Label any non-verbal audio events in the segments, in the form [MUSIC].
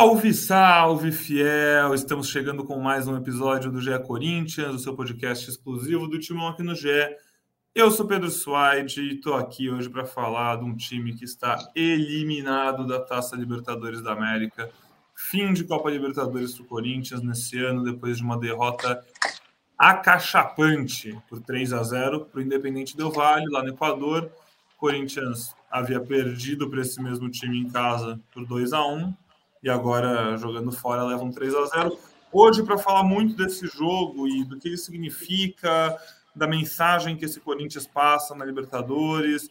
Salve, salve, fiel! Estamos chegando com mais um episódio do GE Corinthians, o seu podcast exclusivo do Timão aqui no GE. Eu sou Pedro Suaide e estou aqui hoje para falar de um time que está eliminado da Taça Libertadores da América. Fim de Copa Libertadores para o Corinthians nesse ano, depois de uma derrota acachapante por 3 a 0 para o Independente Del Vale, lá no Equador. Corinthians havia perdido para esse mesmo time em casa por 2 a 1 e agora jogando fora leva um 3 a 0 Hoje, para falar muito desse jogo e do que ele significa, da mensagem que esse Corinthians passa na Libertadores,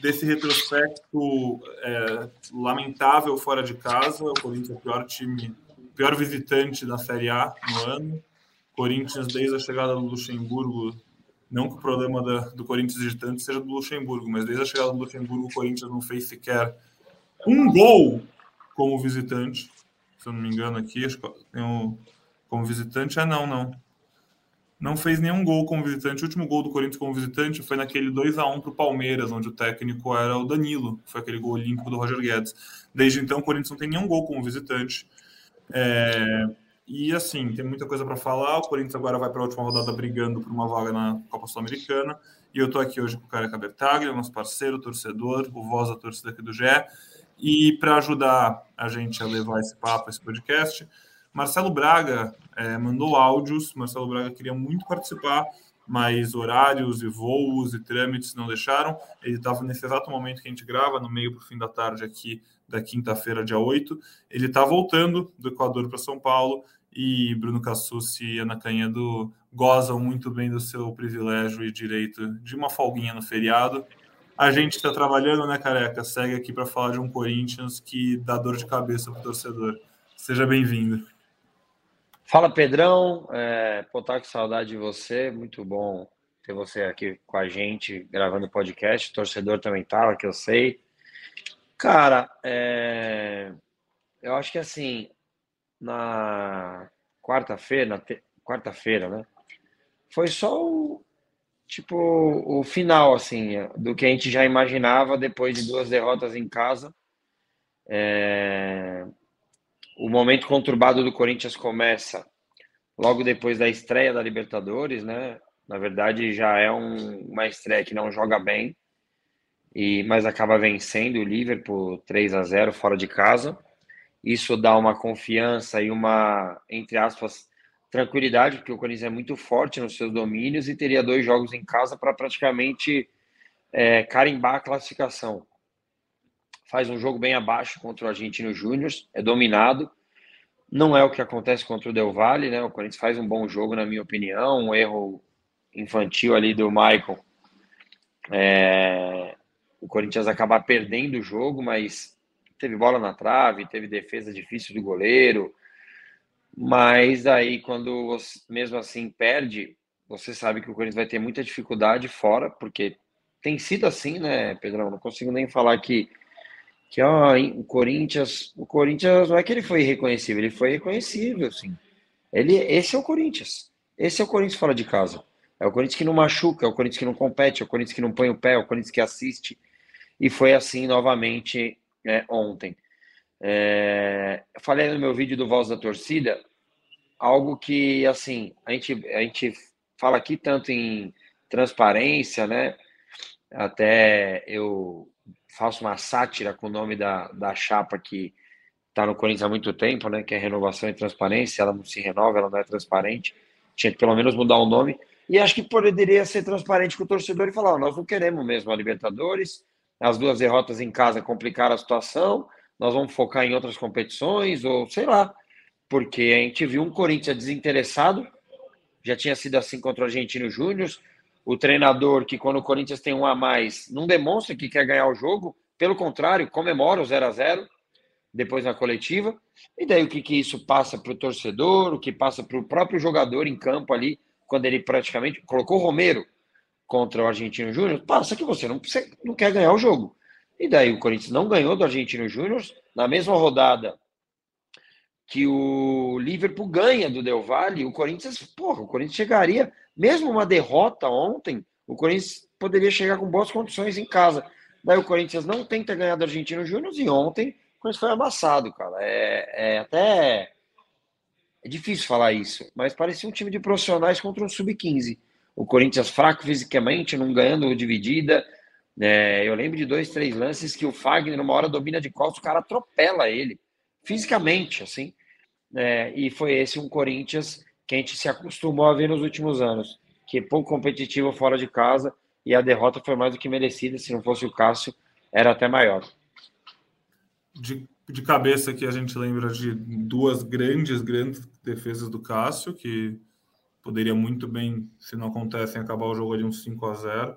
desse retrospecto é, lamentável fora de casa. O Corinthians é o pior time, pior visitante da Série A no ano. Corinthians, desde a chegada do Luxemburgo, não que o problema da, do Corinthians visitante seja do Luxemburgo, mas desde a chegada do Luxemburgo, o Corinthians não fez sequer um gol como visitante. Se eu não me engano aqui, acho que tem um, como visitante. Ah, não, não. Não fez nenhum gol como visitante. O último gol do Corinthians como visitante foi naquele 2 a 1 para o Palmeiras, onde o técnico era o Danilo. Foi aquele gol olímpico do Roger Guedes. Desde então, o Corinthians não tem nenhum gol como visitante. É... E assim, tem muita coisa para falar. O Corinthians agora vai para a última rodada brigando por uma vaga na Copa Sul-Americana. E eu estou aqui hoje com o Careca Bertaglia, nosso parceiro, torcedor, o voz da torcida aqui do GE. E para ajudar a gente a levar esse papo, esse podcast, Marcelo Braga é, mandou áudios. Marcelo Braga queria muito participar, mas horários e voos e trâmites não deixaram. Ele estava nesse exato momento que a gente grava, no meio para o fim da tarde aqui da quinta-feira, dia 8. Ele está voltando do Equador para São Paulo e Bruno Cassucci e Ana Canhedo gozam muito bem do seu privilégio e direito de uma folguinha no feriado a gente está trabalhando, né, careca? Segue aqui para falar de um Corinthians que dá dor de cabeça para o torcedor. Seja bem-vindo. Fala, Pedrão. É, pô, tá com saudade de você. Muito bom ter você aqui com a gente gravando podcast. O torcedor também tava, que eu sei. Cara, é, eu acho que assim, na quarta-feira, te... quarta-feira, né? Foi só o, tipo, o final, assim, do que a gente já imaginava depois de duas derrotas em casa. É... O momento conturbado do Corinthians começa logo depois da estreia da Libertadores, né? Na verdade, já é um, uma estreia que não joga bem, e mas acaba vencendo o Liverpool 3 a 0 fora de casa. Isso dá uma confiança e uma, entre aspas, tranquilidade, porque o Corinthians é muito forte nos seus domínios e teria dois jogos em casa para praticamente é, carimbar a classificação. Faz um jogo bem abaixo contra o Argentino Júnior, é dominado. Não é o que acontece contra o Del Valle, né? O Corinthians faz um bom jogo, na minha opinião. Um erro infantil ali do Michael. É... O Corinthians acaba perdendo o jogo, mas teve bola na trave, teve defesa difícil do goleiro, mas aí, quando você, mesmo assim perde, você sabe que o Corinthians vai ter muita dificuldade fora, porque tem sido assim, né, Pedrão? Não consigo nem falar que, que ó, o Corinthians. O Corinthians não é que ele foi irreconhecível, ele foi reconhecível, sim. Ele, esse é o Corinthians. Esse é o Corinthians fora de casa. É o Corinthians que não machuca, é o Corinthians que não compete, é o Corinthians que não põe o pé, é o Corinthians que assiste. E foi assim novamente né, ontem. É, falei no meu vídeo do Voz da Torcida algo que, assim, a gente, a gente fala aqui tanto em transparência, né? Até eu faço uma sátira com o nome da, da chapa que está no Corinthians há muito tempo, né? Que é renovação e transparência. Ela não se renova, ela não é transparente. Tinha que pelo menos mudar o nome. E acho que poderia ser transparente com o torcedor e falar: nós não queremos mesmo a Libertadores. As duas derrotas em casa complicaram a situação nós vamos focar em outras competições, ou sei lá, porque a gente viu um Corinthians desinteressado, já tinha sido assim contra o Argentino Júnior, o treinador que quando o Corinthians tem um a mais, não demonstra que quer ganhar o jogo, pelo contrário, comemora o 0 a 0 depois na coletiva, e daí o que, que isso passa para o torcedor, o que passa para o próprio jogador em campo ali, quando ele praticamente colocou o Romero contra o Argentino Júnior, passa que você não, você não quer ganhar o jogo. E daí o Corinthians não ganhou do Argentino Júnior na mesma rodada que o Liverpool ganha do Del Valle, o Corinthians, porra, o Corinthians chegaria, mesmo uma derrota ontem, o Corinthians poderia chegar com boas condições em casa. Daí o Corinthians não tenta ganhar do Argentino Júnior e ontem o Corinthians foi amassado, cara. É, é até é difícil falar isso, mas parecia um time de profissionais contra um sub-15. O Corinthians fraco fisicamente, não ganhando dividida. É, eu lembro de dois, três lances que o Fagner, numa hora, domina de costas, o cara atropela ele, fisicamente, assim. É, e foi esse um Corinthians que a gente se acostumou a ver nos últimos anos, que é pouco competitivo fora de casa, e a derrota foi mais do que merecida. Se não fosse o Cássio, era até maior. De, de cabeça que a gente lembra de duas grandes, grandes defesas do Cássio, que poderia muito bem, se não acontecem, acabar o jogo ali um 5 a 0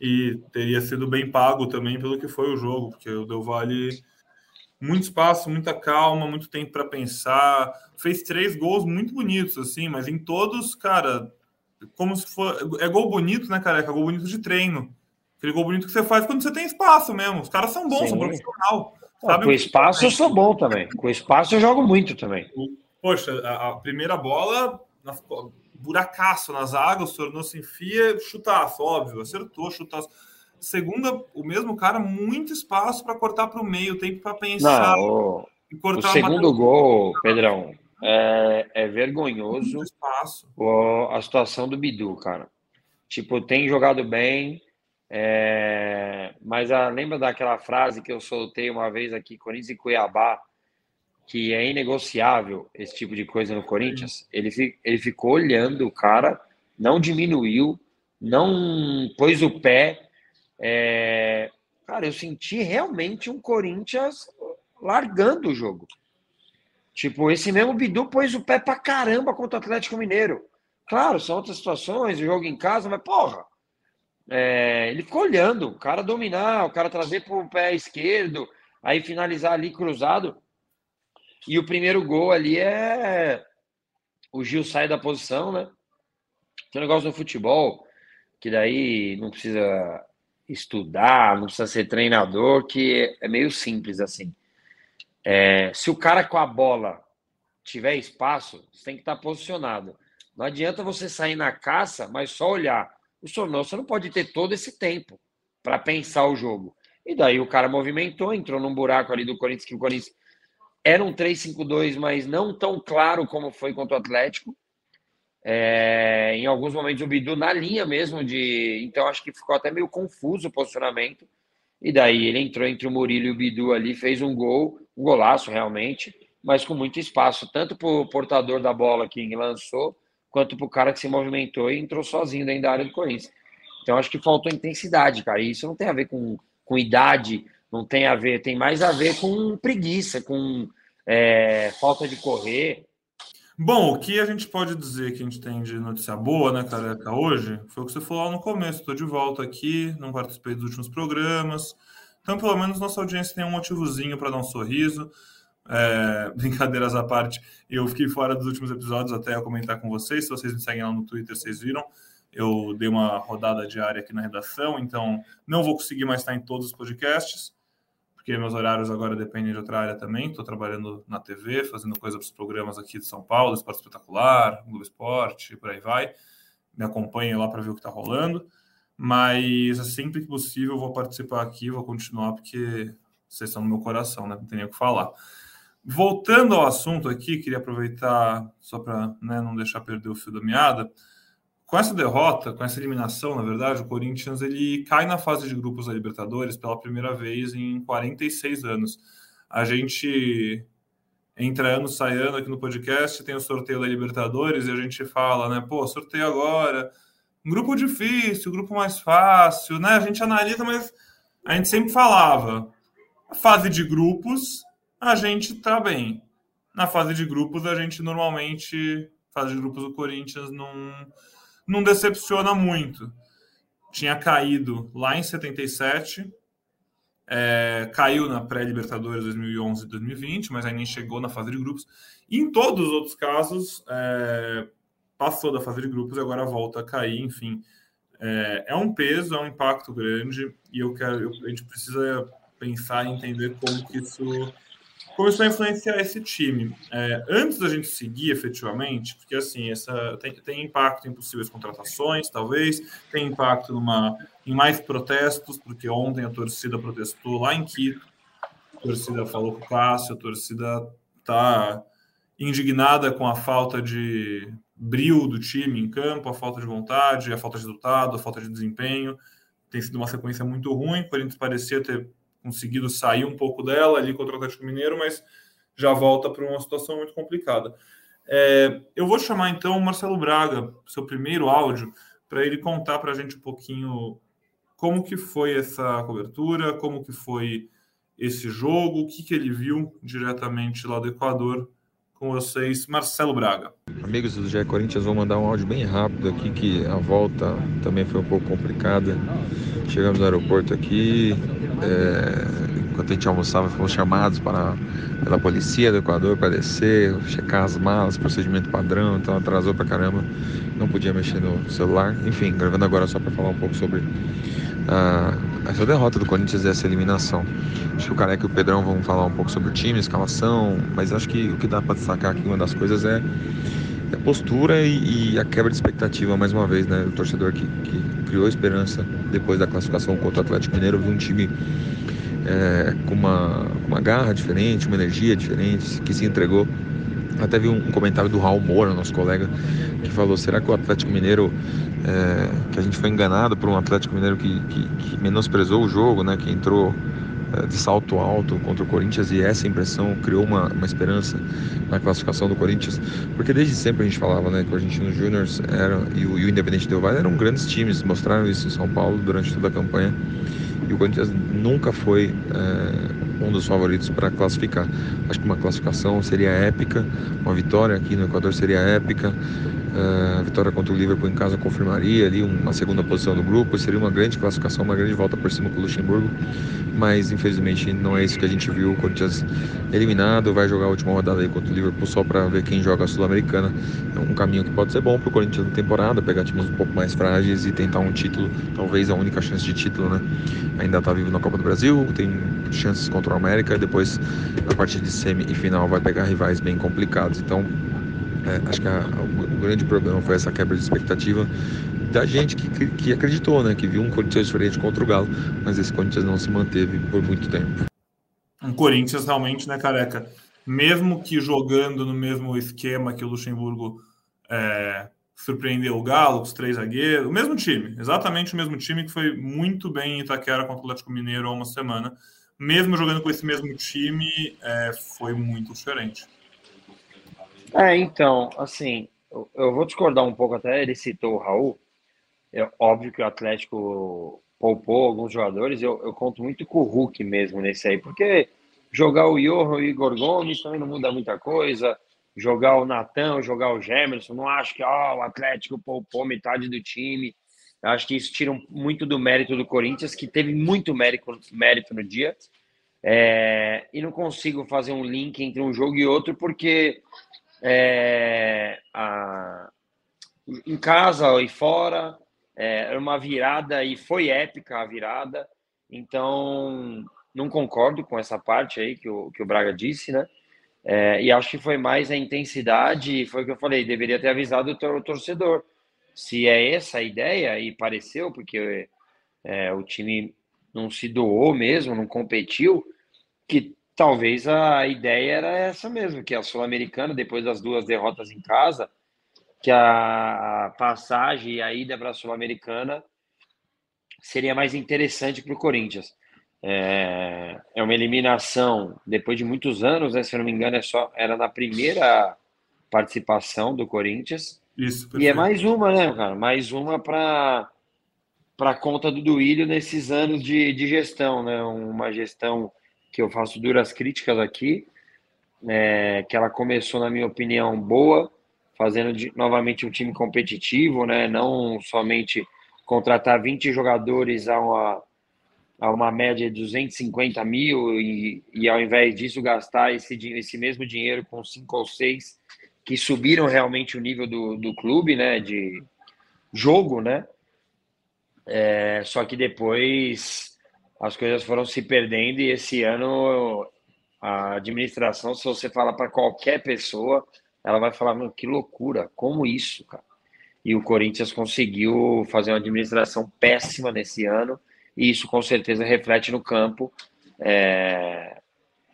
e teria sido bem pago também pelo que foi o jogo, porque o Del Valle muito espaço, muita calma, muito tempo para pensar, fez três gols muito bonitos assim, mas em todos, cara, como se for é gol bonito, né, cara? É gol bonito de treino. Aquele gol bonito que você faz quando você tem espaço mesmo. Os caras são bons, Sim. são profissional. Ah, com espaço eu sou bom também. Com espaço eu jogo muito também. Poxa, a, a primeira bola, buracaço nas águas, o tornou se enfia, chutaço, óbvio, acertou, chutaço. Segunda, o mesmo cara, muito espaço para cortar para o meio, tempo para pensar. Não, o, o segundo gol, Pedrão, é, é vergonhoso o, a situação do Bidu, cara. Tipo, tem jogado bem, é, mas a, lembra daquela frase que eu soltei uma vez aqui, Corinthians e Cuiabá, que é inegociável esse tipo de coisa no Corinthians? Ele, ele ficou olhando o cara, não diminuiu, não pôs o pé. É, cara, eu senti realmente um Corinthians largando o jogo. Tipo, esse mesmo Bidu pôs o pé pra caramba contra o Atlético Mineiro. Claro, são outras situações, o jogo em casa, mas porra, é, ele ficou olhando, o cara dominar, o cara trazer para o pé esquerdo, aí finalizar ali cruzado. E o primeiro gol ali é o Gil sai da posição, né? Tem um negócio no futebol que daí não precisa estudar, não precisa ser treinador, que é meio simples assim. É, se o cara com a bola tiver espaço, você tem que estar posicionado. Não adianta você sair na caça, mas só olhar. O Sonossa não pode ter todo esse tempo para pensar o jogo. E daí o cara movimentou, entrou num buraco ali do Corinthians, que o Corinthians era um 3-5-2, mas não tão claro como foi contra o Atlético. É, em alguns momentos o Bidu na linha mesmo de. Então acho que ficou até meio confuso o posicionamento. E daí ele entrou entre o Murilo e o Bidu ali, fez um gol, um golaço realmente, mas com muito espaço, tanto para o portador da bola que lançou, quanto para o cara que se movimentou e entrou sozinho dentro da área do Corinthians. Então acho que faltou intensidade, cara. E isso não tem a ver com, com idade, não tem a ver, tem mais a ver com preguiça, com é, falta de correr. Bom, o que a gente pode dizer que a gente tem de notícia boa, né, careca, hoje, foi o que você falou no começo. Estou de volta aqui, não participei dos últimos programas. Então, pelo menos, nossa audiência tem um motivozinho para dar um sorriso. É, [LAUGHS] brincadeiras à parte, eu fiquei fora dos últimos episódios até eu comentar com vocês. Se vocês me seguem lá no Twitter, vocês viram. Eu dei uma rodada diária aqui na redação, então não vou conseguir mais estar em todos os podcasts, porque meus horários agora dependem de outra área também. Estou trabalhando na TV, fazendo coisa para os programas aqui de São Paulo, Esporte Espetacular, Globo Esporte, por aí vai. Me acompanhem lá para ver o que está rolando. Mas sempre que possível eu vou participar aqui, vou continuar, porque vocês estão no meu coração, né? Não tem nem o que falar. Voltando ao assunto aqui, queria aproveitar só para né, não deixar perder o fio da meada. Com essa derrota, com essa eliminação, na verdade, o Corinthians ele cai na fase de grupos da Libertadores pela primeira vez em 46 anos. A gente entra ano, sai ano aqui no podcast, tem o sorteio da Libertadores e a gente fala, né? Pô, sorteio agora, um grupo difícil, um grupo mais fácil, né? A gente analisa, mas a gente sempre falava, a fase de grupos a gente tá bem. Na fase de grupos, a gente normalmente, fase de grupos do Corinthians não, não decepciona muito. Tinha caído lá em 77, é, caiu na pré-Libertadores 2011 e 2020, mas aí nem chegou na fase de grupos. E em todos os outros casos, é, passou da fase de grupos e agora volta a cair, enfim. É, é um peso, é um impacto grande e eu quero, eu, a gente precisa pensar e entender como que isso começou a influenciar esse time. É, antes da gente seguir efetivamente, porque assim, essa tem, tem impacto em possíveis contratações, talvez, tem impacto numa, em mais protestos, porque ontem a torcida protestou lá em Quito torcida falou com o Cássio, a torcida está indignada com a falta de brilho do time em campo, a falta de vontade, a falta de resultado, a falta de desempenho. Tem sido uma sequência muito ruim. O Corinthians parecia ter conseguido sair um pouco dela ali contra o Atlético Mineiro, mas já volta para uma situação muito complicada. É, eu vou chamar então o Marcelo Braga, seu primeiro áudio, para ele contar para a gente um pouquinho como que foi essa cobertura, como que foi esse jogo, o que, que ele viu diretamente lá do Equador com vocês, Marcelo Braga. Amigos do GE Corinthians, vou mandar um áudio bem rápido aqui, que a volta também foi um pouco complicada. Chegamos no aeroporto aqui, é, enquanto a gente almoçava, fomos chamados para, pela polícia do Equador para descer, checar as malas, procedimento padrão, então atrasou para caramba, não podia mexer no celular. Enfim, gravando agora só para falar um pouco sobre a, essa derrota do Corinthians e essa eliminação. Acho que o Careca e o Pedrão vão falar um pouco sobre o time, escalação, mas acho que o que dá para destacar aqui, uma das coisas é, postura e, e, a quebra de expectativa, mais uma vez, né? O torcedor que, que criou esperança depois da classificação contra o Atlético Mineiro, viu um time é, com uma, uma garra diferente, uma energia diferente, que se entregou até vi um, comentário do Raul Moura, nosso colega, que falou: será que o Atlético Mineiro, é, que a gente foi enganado por um Atlético Mineiro que, que, que menosprezou o jogo, né, que entrou de salto alto contra o Corinthians e essa impressão criou uma, uma esperança na classificação do Corinthians? Porque desde sempre a gente falava né, que o Argentino Júnior e o, e o Independente Del Valle eram grandes times, mostraram isso em São Paulo durante toda a campanha e o Corinthians nunca foi é, um dos favoritos para classificar. Acho que uma classificação seria épica, uma vitória aqui no Equador seria épica. A vitória contra o Liverpool em casa confirmaria ali uma segunda posição do grupo, seria uma grande classificação, uma grande volta por cima com o Luxemburgo, mas infelizmente não é isso que a gente viu. O Corinthians eliminado, vai jogar a última rodada aí contra o Liverpool só para ver quem joga a Sul-Americana. É um caminho que pode ser bom para o Corinthians na temporada, pegar times um pouco mais frágeis e tentar um título, talvez a única chance de título, né? Ainda está vivo na Copa do Brasil, tem chances contra o América, depois a partir de semi e final vai pegar rivais bem complicados. Então é, acho que a, grande problema foi essa quebra de expectativa da gente que, que acreditou, né? Que viu um Corinthians diferente contra o Galo, mas esse Corinthians não se manteve por muito tempo. Um Corinthians realmente, né, careca? Mesmo que jogando no mesmo esquema que o Luxemburgo é, surpreendeu o Galo, os três zagueiros, o mesmo time, exatamente o mesmo time que foi muito bem em Itaquera contra o Atlético Mineiro há uma semana. Mesmo jogando com esse mesmo time, é, foi muito diferente. É, então, assim, eu, vou discordar um pouco até, ele citou o Raul, é óbvio que o Atlético poupou alguns jogadores, eu, eu conto muito com o Hulk mesmo nesse aí, porque jogar o Johan e o Igor Gomes também não muda muita coisa, jogar o Natan, jogar o Gemerson, não acho que ó, o Atlético poupou metade do time, eu acho que isso tira muito do mérito do Corinthians, que teve muito mérito, mérito no dia, é, e não consigo fazer um link entre um jogo e outro, porque é, a, em casa e fora, é, era uma virada e foi épica a virada, então não concordo com essa parte aí que o, que o Braga disse, né? É, e acho que foi mais a intensidade, foi o que eu falei, deveria ter avisado o torcedor. Se é essa a ideia, e pareceu, porque é, o time não se doou mesmo, não competiu, que talvez a ideia era essa mesmo, que a Sul-Americana, depois das duas derrotas em casa, que a passagem e a ida para a Sul-Americana seria mais interessante para o Corinthians. É, é, uma eliminação depois de muitos anos, né, se eu não me engano, é só, era na primeira participação do Corinthians. Isso, e é mais uma, né, cara? Mais uma para para conta do Duílio nesses anos de, de gestão, né? Uma gestão que eu faço duras críticas aqui, é, que ela começou, na minha opinião, boa, fazendo de, novamente um time competitivo, né? não somente contratar 20 jogadores a uma, a uma média de 250 mil e, e ao invés disso gastar esse, esse mesmo dinheiro com cinco ou seis que subiram realmente o nível do, do clube, né, de jogo, né, é, só que depois as coisas foram se perdendo e esse ano a administração, se você fala para qualquer pessoa, ela vai falar, meu, que loucura, como isso, cara? E o Corinthians conseguiu fazer uma administração péssima nesse ano, e isso com certeza reflete no campo. É...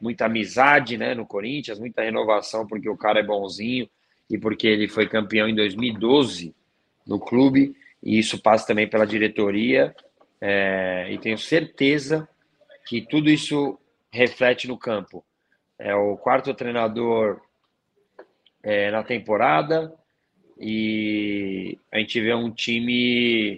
muita amizade né, no Corinthians, muita renovação, porque o cara é bonzinho e porque ele foi campeão em 2012 no clube, e isso passa também pela diretoria, é, e tenho certeza que tudo isso reflete no campo. É o quarto treinador é, na temporada, e a gente vê um time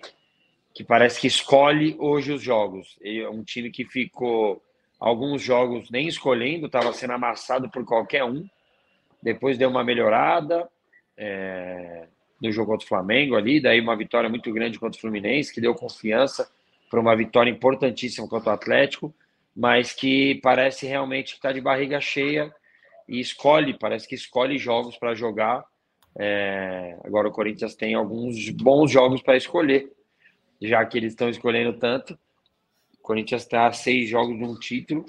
que parece que escolhe hoje os jogos. É um time que ficou alguns jogos nem escolhendo, estava sendo amassado por qualquer um. Depois deu uma melhorada é, no jogo contra o Flamengo ali, daí uma vitória muito grande contra o Fluminense, que deu confiança para uma vitória importantíssima contra o Atlético, mas que parece realmente que está de barriga cheia e escolhe, parece que escolhe jogos para jogar. É, agora o Corinthians tem alguns bons jogos para escolher, já que eles estão escolhendo tanto. O Corinthians está a seis jogos de um título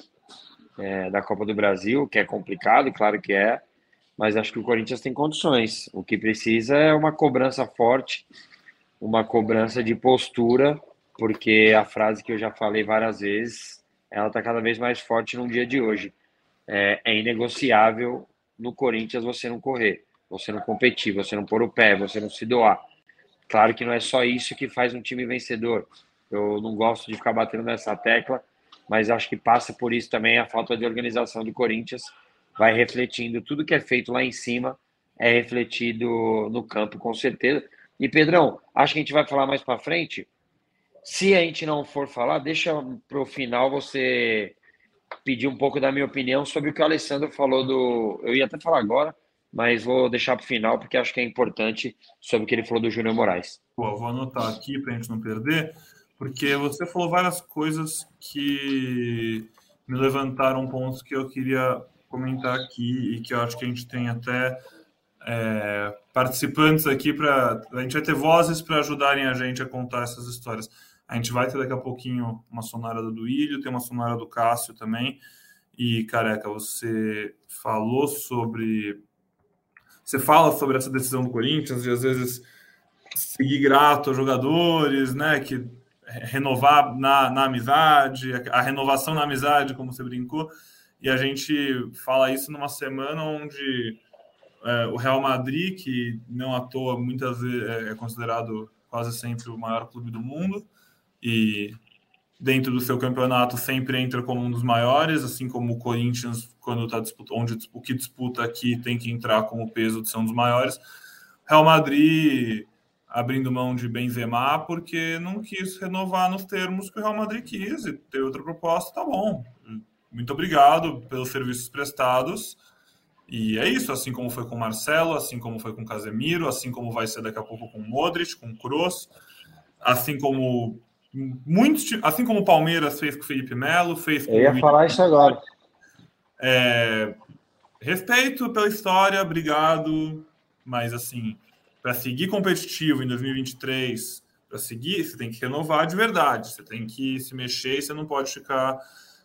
é, da Copa do Brasil, que é complicado, claro que é, mas acho que o Corinthians tem condições. O que precisa é uma cobrança forte, uma cobrança de postura, porque a frase que eu já falei várias vezes, ela está cada vez mais forte no dia de hoje. É, é inegociável no Corinthians você não correr, você não competir, você não pôr o pé, você não se doar. Claro que não é só isso que faz um time vencedor. Eu não gosto de ficar batendo nessa tecla, mas acho que passa por isso também a falta de organização do Corinthians. Vai refletindo tudo que é feito lá em cima, é refletido no campo, com certeza. E Pedrão, acho que a gente vai falar mais para frente. Se a gente não for falar, deixa para o final você pedir um pouco da minha opinião sobre o que o Alessandro falou do. Eu ia até falar agora, mas vou deixar para o final porque acho que é importante sobre o que ele falou do Júnior Moraes. Pô, vou anotar aqui para a gente não perder, porque você falou várias coisas que me levantaram pontos que eu queria comentar aqui e que eu acho que a gente tem até é, participantes aqui para a gente vai ter vozes para ajudarem a gente a contar essas histórias. A gente vai ter daqui a pouquinho uma sonora do Duílio, tem uma sonora do Cássio também. E careca, você falou sobre você fala sobre essa decisão do Corinthians e às vezes seguir grato aos jogadores, né? Que renovar na, na amizade, a renovação na amizade, como você brincou, e a gente fala isso numa semana onde é, o Real Madrid, que não à toa muitas vezes é, é considerado quase sempre o maior clube do mundo, e dentro do seu campeonato sempre entra como um dos maiores, assim como o Corinthians, quando está disputando, onde o que disputa aqui tem que entrar com o peso de ser um dos maiores. Real Madrid abrindo mão de Benzema porque não quis renovar nos termos que o Real Madrid quis e ter outra proposta, tá bom. Muito obrigado pelos serviços prestados. E é isso, assim como foi com Marcelo, assim como foi com Casemiro, assim como vai ser daqui a pouco com Modric, com Kroos, assim como muitos, assim como o Palmeiras fez com o Felipe Melo, fez com Eu ia o falar isso agora. É, respeito pela história, obrigado, mas assim, para seguir competitivo em 2023, para seguir, você tem que renovar de verdade, você tem que se mexer, você não pode ficar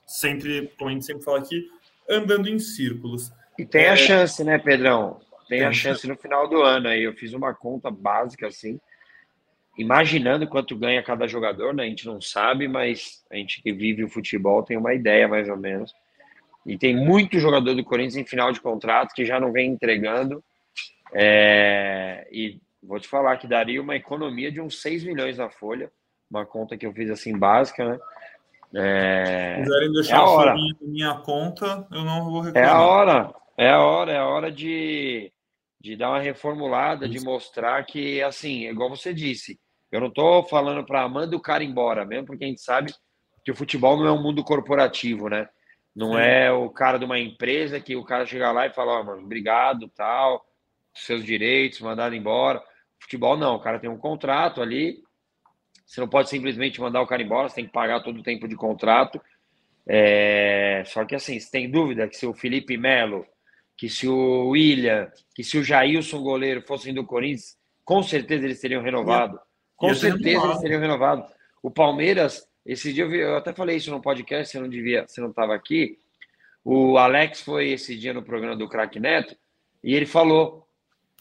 sempre, como a gente sempre fala aqui, andando em círculos. E tem a é, chance, né, Pedrão? Tem, tem a chance no final do ano aí. Eu fiz uma conta básica assim imaginando quanto ganha cada jogador, né? A gente não sabe, mas a gente que vive o futebol tem uma ideia mais ou menos. E tem muito jogador do Corinthians em final de contrato que já não vem entregando. É... E vou te falar que daria uma economia de uns 6 milhões na folha, uma conta que eu fiz assim básica, né? É... Se quiserem deixar é a hora. Minha, minha conta, eu não vou reclamar. É a hora, é a hora, é a hora de, de dar uma reformulada, Isso. de mostrar que, assim, igual você disse, eu não estou falando para mandar o cara embora, mesmo porque a gente sabe que o futebol não é um mundo corporativo, né? Não Sim. é o cara de uma empresa que o cara chega lá e fala, ó, oh, mano, obrigado, tal, seus direitos, mandado embora. Futebol não, o cara tem um contrato ali, você não pode simplesmente mandar o cara embora, você tem que pagar todo o tempo de contrato. É... Só que assim, você tem dúvida que se o Felipe Melo, que se o William, que se o Jailson goleiro fossem do Corinthians, com certeza eles teriam renovado. Com certeza eles seriam renovados. O Palmeiras, esse dia eu, vi, eu, até falei isso no podcast, você não devia, você não estava aqui. O Alex foi esse dia no programa do Crack Neto e ele falou: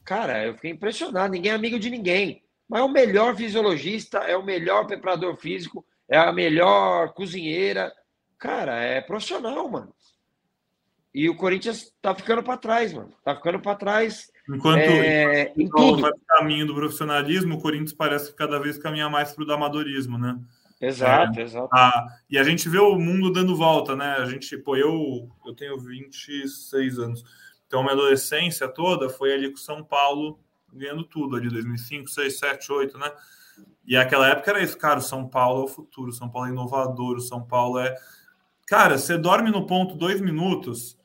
Cara, eu fiquei impressionado, ninguém é amigo de ninguém. Mas é o melhor fisiologista, é o melhor preparador físico, é a melhor cozinheira. Cara, é profissional, mano. E o Corinthians tá ficando para trás, mano. Tá ficando para trás. Enquanto é, tudo. vai para o caminho do profissionalismo, o Corinthians parece que cada vez caminha mais para o amadorismo, né? Exato, é, exato. A, e a gente vê o mundo dando volta, né? A gente, pô, eu, eu tenho 26 anos. Então, minha adolescência toda foi ali com São Paulo ganhando tudo ali, 2005, 6, 7, 8, né? E aquela época era isso, cara, o São Paulo é o futuro, o São Paulo é inovador, o São Paulo é... Cara, você dorme no ponto dois minutos,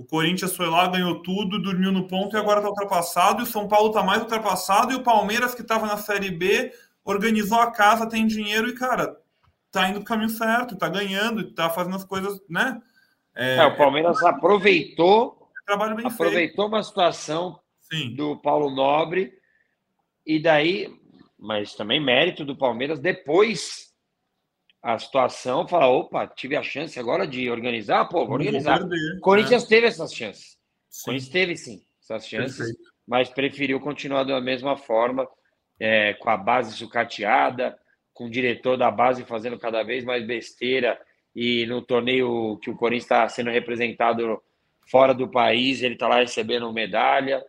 o Corinthians foi lá, ganhou tudo, dormiu no ponto e agora está ultrapassado, e o São Paulo está mais ultrapassado, e o Palmeiras, que estava na Série B, organizou a casa, tem dinheiro e, cara, tá indo pro caminho certo, tá ganhando, tá fazendo as coisas, né? É, é o Palmeiras é... aproveitou, trabalho bem aproveitou feito. uma situação Sim. do Paulo Nobre, e daí, mas também mérito do Palmeiras, depois a situação, fala, opa, tive a chance agora de organizar, pô, vou organizar. Perder, Corinthians né? teve essas chances. Sim. Corinthians teve sim essas chances, Perfeito. mas preferiu continuar da mesma forma, é, com a base sucateada, com o diretor da base fazendo cada vez mais besteira e no torneio que o Corinthians está sendo representado fora do país, ele está lá recebendo medalha.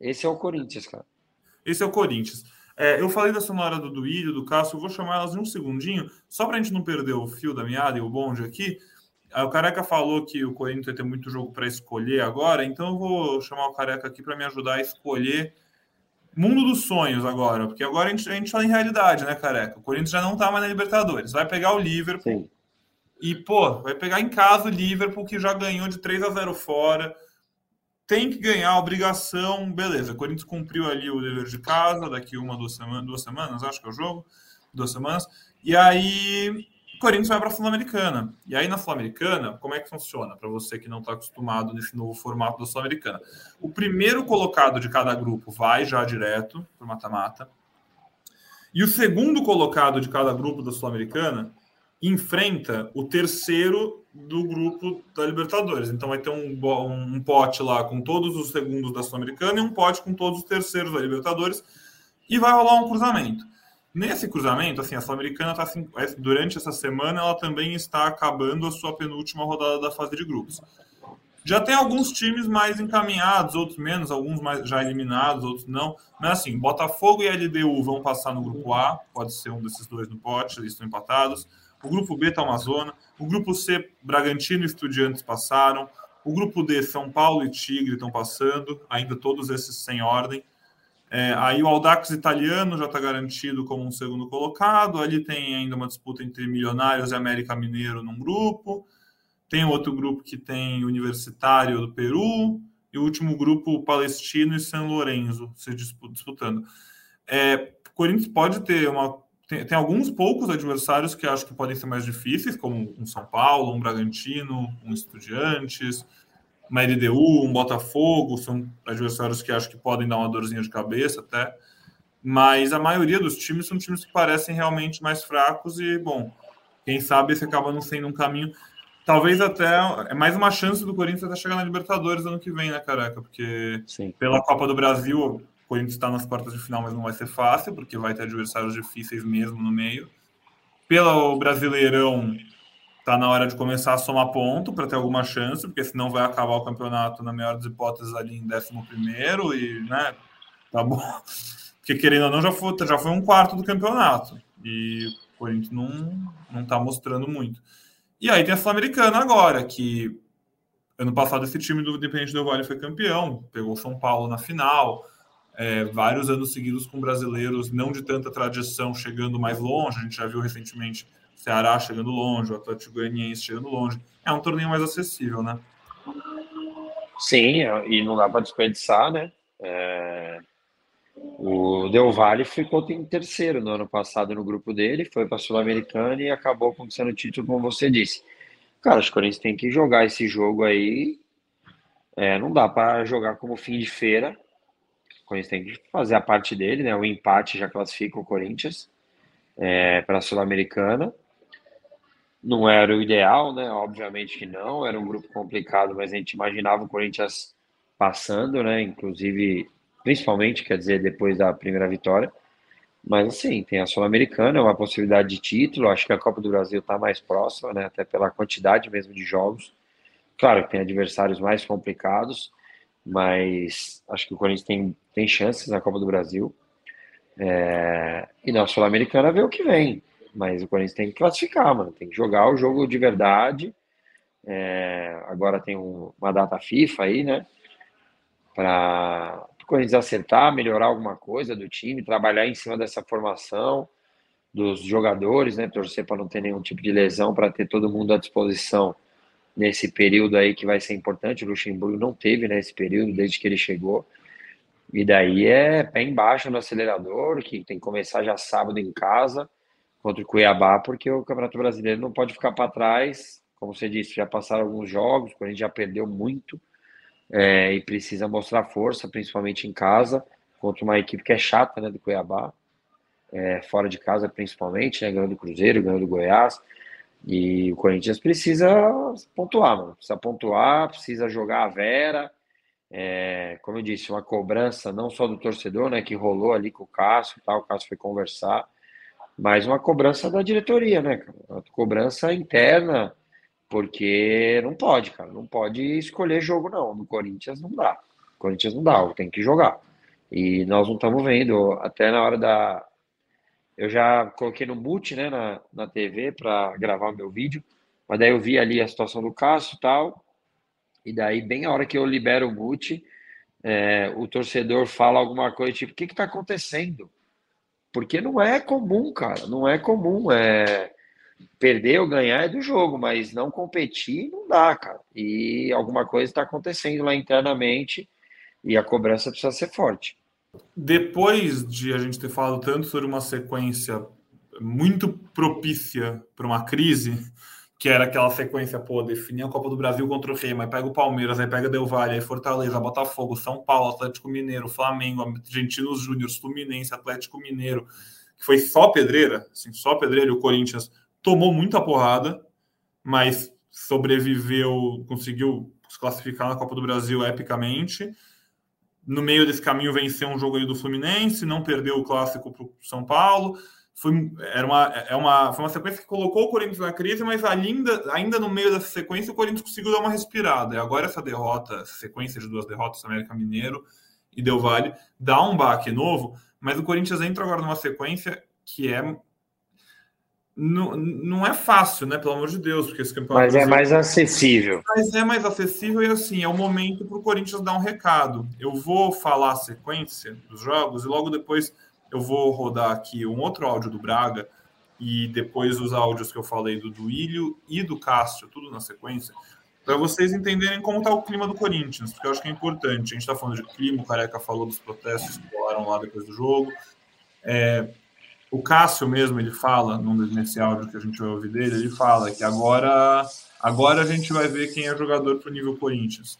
Esse é o Corinthians, cara. Esse é o Corinthians. É, eu falei da sonora do Duílio, do Cássio, eu vou chamar elas em um segundinho, só para a gente não perder o fio da meada e o bonde aqui. O Careca falou que o Corinthians vai ter muito jogo para escolher agora, então eu vou chamar o Careca aqui para me ajudar a escolher mundo dos sonhos agora, porque agora a gente, a gente fala em realidade, né, Careca? O Corinthians já não tá mais na Libertadores, vai pegar o Liverpool Sim. e, pô, vai pegar em casa o Liverpool que já ganhou de 3 a 0 fora tem que ganhar, obrigação, beleza. O Corinthians cumpriu ali o dever de casa, daqui uma, duas semanas, duas semanas, acho que é o jogo, duas semanas. E aí, o Corinthians vai para a Sul-Americana. E aí, na Sul-Americana, como é que funciona? Para você que não está acostumado nesse novo formato da Sul-Americana. O primeiro colocado de cada grupo vai já direto para o mata-mata. E o segundo colocado de cada grupo da Sul-Americana enfrenta o terceiro do grupo da Libertadores. Então vai ter um, um pote lá com todos os segundos da Sul-Americana e um pote com todos os terceiros da Libertadores e vai rolar um cruzamento. Nesse cruzamento, assim, a Sul-Americana está assim, durante essa semana ela também está acabando a sua penúltima rodada da fase de grupos. Já tem alguns times mais encaminhados, outros menos, alguns mais já eliminados, outros não. Mas assim, Botafogo e LDU vão passar no grupo A, pode ser um desses dois no pote, eles estão empatados. O grupo B está uma zona. O grupo C, Bragantino e Estudiantes passaram. O grupo D, São Paulo e Tigre estão passando, ainda todos esses sem ordem. É, aí o Audax italiano já está garantido como um segundo colocado. Ali tem ainda uma disputa entre Milionários e América Mineiro num grupo. Tem outro grupo que tem Universitário do Peru. E o último grupo, Palestino e São Lourenço se disputando. É, o Corinthians pode ter uma tem, tem, alguns poucos adversários que acho que podem ser mais difíceis, como um São Paulo, um Bragantino, um Estudiantes, uma LDU, um Botafogo, são adversários que acho que podem dar uma dorzinha de cabeça até. Mas a maioria dos times são times que parecem realmente mais fracos e, bom, quem sabe esse acaba não sendo um caminho. Talvez até é mais uma chance do Corinthians até chegar na Libertadores ano que vem, né, careca? Porque Sim. pela Copa do Brasil, o Corinthians está nas quartas de final, mas não vai ser fácil, porque vai ter adversários difíceis mesmo no meio. Pelo Brasileirão, está na hora de começar a somar ponto para ter alguma chance, porque senão vai acabar o campeonato, na melhor das hipóteses, ali em 11 e, né, tá bom. Porque querendo ou não, já foi, já foi um quarto do campeonato. E o Corinthians não, não tá mostrando muito. E aí tem a Sul-Americana agora, que ano passado esse time do Independente do Vale foi campeão, pegou São Paulo na final é, vários anos seguidos com brasileiros não de tanta tradição chegando mais longe. A gente já viu recentemente o Ceará chegando longe, o Atlético Goianiense chegando longe. É um torneio mais acessível, né? Sim, e não dá para desperdiçar, né? É... O Del Valle ficou em terceiro no ano passado no grupo dele, foi para a Sul-Americana e acabou conquistando o título, como você disse. Cara, os Corinthians tem que jogar esse jogo aí. É, não dá para jogar como fim de feira, Corinthians tem que fazer a parte dele, né? O empate já classifica o Corinthians é, para a Sul-Americana. Não era o ideal, né? Obviamente que não, era um grupo complicado, mas a gente imaginava o Corinthians passando, né? Inclusive, principalmente, quer dizer, depois da primeira vitória. Mas assim, tem a Sul-Americana, é uma possibilidade de título. Acho que a Copa do Brasil está mais próxima, né? Até pela quantidade mesmo de jogos Claro que tem adversários mais complicados, mas acho que o Corinthians tem, tem chances na Copa do Brasil. É, e na Sul-Americana ver o que vem. Mas o Corinthians tem que classificar, mano. Tem que jogar o jogo de verdade. É, agora tem um, uma data FIFA aí, né? Para o Corinthians acertar, melhorar alguma coisa do time, trabalhar em cima dessa formação dos jogadores, né? Torcer para não ter nenhum tipo de lesão, para ter todo mundo à disposição nesse período aí que vai ser importante. O Luxemburgo não teve nesse né, período desde que ele chegou. E daí é pé embaixo no acelerador, que tem que começar já sábado em casa contra o Cuiabá, porque o Campeonato Brasileiro não pode ficar para trás. Como você disse, já passaram alguns jogos, a gente já perdeu muito é, e precisa mostrar força, principalmente em casa, contra uma equipe que é chata, né, do Cuiabá, é, fora de casa principalmente, né, ganhando do Cruzeiro, ganhando do Goiás. E o Corinthians precisa pontuar, mano. Precisa pontuar, precisa jogar a Vera. É, como eu disse, uma cobrança não só do torcedor, né, que rolou ali com o Cássio, tal, o Cássio foi conversar, mas uma cobrança da diretoria, né? Uma cobrança interna, porque não pode, cara, não pode escolher jogo, não. No Corinthians não dá. No Corinthians não dá, tem que jogar. E nós não estamos vendo, até na hora da, eu já coloquei no mute, né, na, na TV para gravar o meu vídeo, mas daí eu vi ali a situação do Cássio e tal, e daí bem a hora que eu libero o mute, é, o torcedor fala alguma coisa tipo, o que que tá acontecendo? Porque não é comum, cara, não é comum, é... Perder ou ganhar é do jogo, mas não competir não dá, cara. E alguma coisa está acontecendo lá internamente e a cobrança precisa ser forte depois de a gente ter falado tanto sobre uma sequência muito propícia para uma crise, que era aquela sequência, pô, definir a Copa do Brasil contra o Rei, mas pega o Palmeiras, aí pega Del Valle, aí Fortaleza, Botafogo, São Paulo, Atlético Mineiro, Flamengo, Argentinos Júnior, Fluminense, Atlético Mineiro, que foi só pedreira, assim, só pedreira, e o Corinthians tomou muita porrada, mas sobreviveu, conseguiu se classificar na Copa do Brasil epicamente no meio desse caminho venceu um jogo aí do Fluminense, não perdeu o clássico para o São Paulo. Foi, era uma, é uma, foi uma sequência que colocou o Corinthians na crise, mas ainda, ainda no meio dessa sequência o Corinthians conseguiu dar uma respirada. E agora essa derrota, sequência de duas derrotas, América Mineiro e Del Valle, dá um baque novo, mas o Corinthians entra agora numa sequência que é não, não é fácil, né? Pelo amor de Deus, porque esse campeonato. Mas é mais acessível. Mas é mais acessível e assim, é o momento para o Corinthians dar um recado. Eu vou falar a sequência dos jogos e logo depois eu vou rodar aqui um outro áudio do Braga e depois os áudios que eu falei do Duílio e do Cássio, tudo na sequência, para vocês entenderem como está o clima do Corinthians, porque eu acho que é importante. A gente está falando de clima, o Careca falou dos protestos que rolaram lá depois do jogo. É, o Cássio mesmo, ele fala, nesse áudio que a gente vai ouvir dele, ele fala que agora, agora a gente vai ver quem é jogador para o nível Corinthians.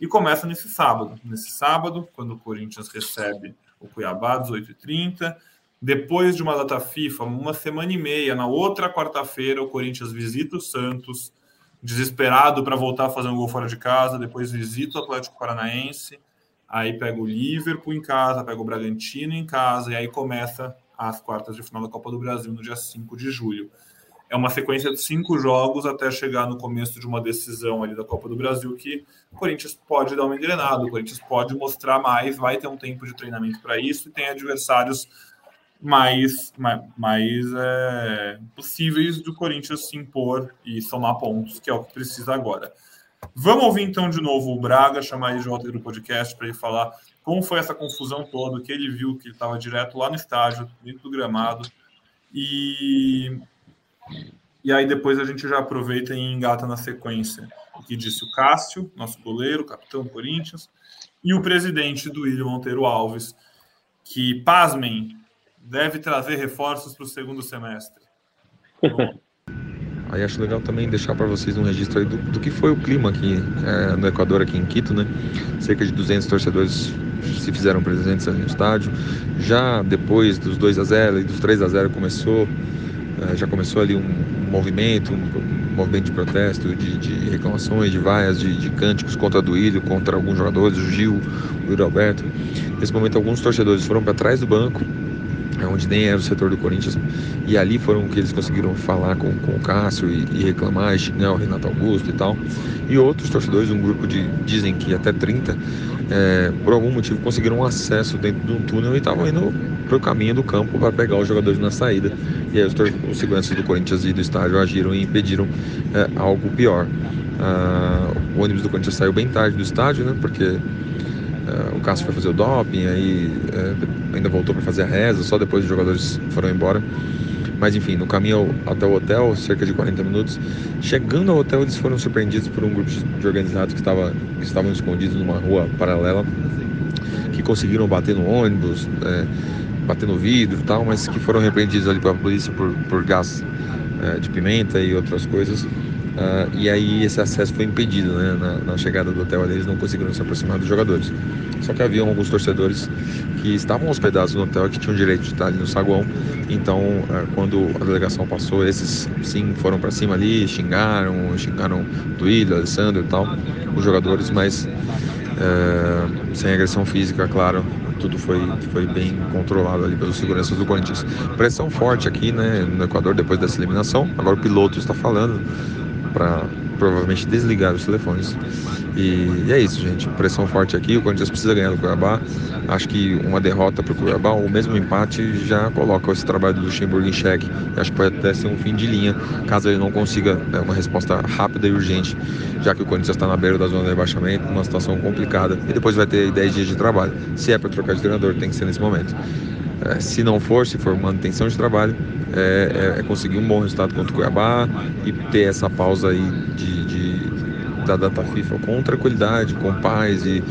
E começa nesse sábado. Nesse sábado, quando o Corinthians recebe o Cuiabá, 18h30. Depois de uma data FIFA, uma semana e meia, na outra quarta-feira, o Corinthians visita o Santos, desesperado para voltar a fazer um gol fora de casa. Depois visita o Atlético Paranaense. Aí pega o Liverpool em casa, pega o Bragantino em casa, e aí começa às quartas de final da Copa do Brasil no dia 5 de julho. É uma sequência de cinco jogos até chegar no começo de uma decisão ali da Copa do Brasil que o Corinthians pode dar uma engrenada, o Corinthians pode mostrar mais, vai ter um tempo de treinamento para isso e tem adversários mais, mais, mais é, possíveis do Corinthians se impor e somar pontos, que é o que precisa agora. Vamos ouvir então de novo o Braga, chamar ele de volta do podcast para ele falar como foi essa confusão toda, que ele viu que ele estava direto lá no estádio, dentro do gramado. E, e aí depois a gente já aproveita e engata na sequência o que disse o Cássio, nosso goleiro, capitão Corinthians, e o presidente do William Monteiro Alves, que, pasmem, deve trazer reforços para o segundo semestre. [LAUGHS] Aí acho legal também deixar para vocês um registro aí do, do, que foi o clima aqui é, no Equador, aqui em Quito, né? Cerca de 200 torcedores se fizeram presentes no estádio. Já depois dos 2 a 0 e dos 3 a 0 começou, já começou ali um, movimento, um, um, movimento de protesto, de, de reclamações, de vaias, de, de, cânticos contra Duílio, contra alguns jogadores, o Gil, o Yuri Alberto. Nesse momento alguns torcedores foram para trás do banco é onde nem era o setor do Corinthians, e ali foram que eles conseguiram falar com, com o Cássio e, e reclamar, e xingar o Renato Augusto e tal. E outros torcedores, um grupo de, dizem que até 30, é, por algum motivo conseguiram acesso dentro de um túnel e estavam indo para o caminho do campo para pegar os jogadores na saída. E aí os, os seguranças do Corinthians e do estádio agiram e impediram é, algo pior. Ah, o ônibus do Corinthians saiu bem tarde do estádio, né? Porque uh, o Cássio foi fazer o doping, aí uh, ainda voltou para fazer a reza, só depois os jogadores foram embora. Mas enfim, no caminho até o hotel, cerca de 40 minutos, chegando ao hotel, eles foram surpreendidos por um grupo de organizados que, estava, que estavam escondidos numa rua paralela, que conseguiram bater no ônibus, é, bater no vidro e tal, mas que foram repreendidos ali pela polícia por, por gás é, de pimenta e outras coisas. Uh, e aí esse acesso foi impedido né? na, na, chegada do hotel eles não conseguiram se aproximar dos jogadores só que haviam alguns torcedores que estavam hospedados no hotel que tinham direito de estar ali no saguão então uh, quando a delegação passou esses sim foram para cima ali xingaram xingaram Duílio, Alessandro e tal os jogadores mas uh, sem agressão física claro tudo foi, foi bem controlado ali pelos seguranças do Corinthians. Pressão forte aqui né, no Equador depois dessa eliminação. Agora o piloto está falando para provavelmente desligar os telefones. E, e, é isso, gente. Pressão forte aqui. O Corinthians precisa ganhar do Cuiabá. Acho que uma derrota para o Cuiabá, ou mesmo um empate, já coloca esse trabalho do Luxemburgo em xeque. Acho que pode até ser um fim de linha, caso ele não consiga né, uma resposta rápida e urgente, já que o Corinthians está na beira da zona de rebaixamento, numa situação complicada. E depois vai ter 10 dias de trabalho. Se é para trocar de treinador, tem que ser nesse momento. É, se não for, se for manutenção de trabalho, é, é, é, conseguir um bom resultado contra o Cuiabá e ter essa pausa aí de, de da data FIFA com tranquilidade, com paz e,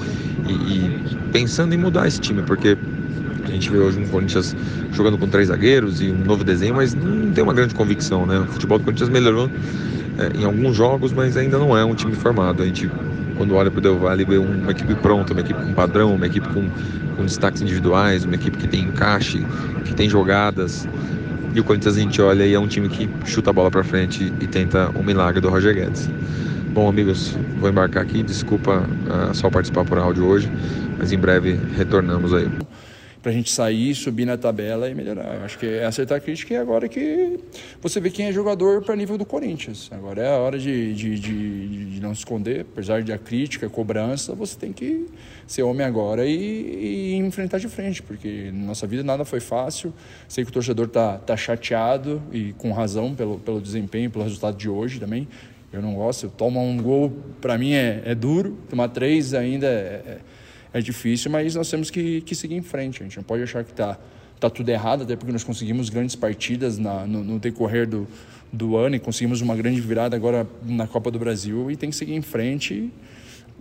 e, e, pensando em mudar esse time, porque a gente vê hoje um Corinthians jogando com três zagueiros e um novo desenho, mas não tem uma grande convicção, né? O futebol do Corinthians melhorou é, em alguns jogos, mas ainda não é um time formado. A gente quando olha para o Del Valle, vê uma equipe pronta, uma equipe com padrão, uma equipe com, com destaques individuais, uma equipe que tem encaixe, que tem jogadas. E o Corinthians a gente olha e é um time que chuta a bola para frente e tenta o um milagre do Roger Guedes. Bom, amigos, vou embarcar aqui. Desculpa uh, só participar por áudio hoje, mas em breve retornamos aí para a gente sair, subir na tabela e melhorar. Eu acho que é acertar a crítica e agora que você vê quem é jogador para nível do Corinthians. Agora é a hora de, de, de, de, não se esconder, apesar de a crítica, a cobrança, você tem que ser homem agora e, e enfrentar de frente, porque na nossa vida nada foi fácil. Sei que o torcedor tá, tá chateado e com razão pelo, pelo desempenho, pelo resultado de hoje também. Eu não gosto, tomar um gol para mim é, é, duro, tomar três ainda é, é é difícil, mas nós temos que, que seguir em frente. A gente não pode achar que está tá tudo errado, até porque nós conseguimos grandes partidas na, no, no, decorrer do, do ano e conseguimos uma grande virada agora na Copa do Brasil e tem que seguir em frente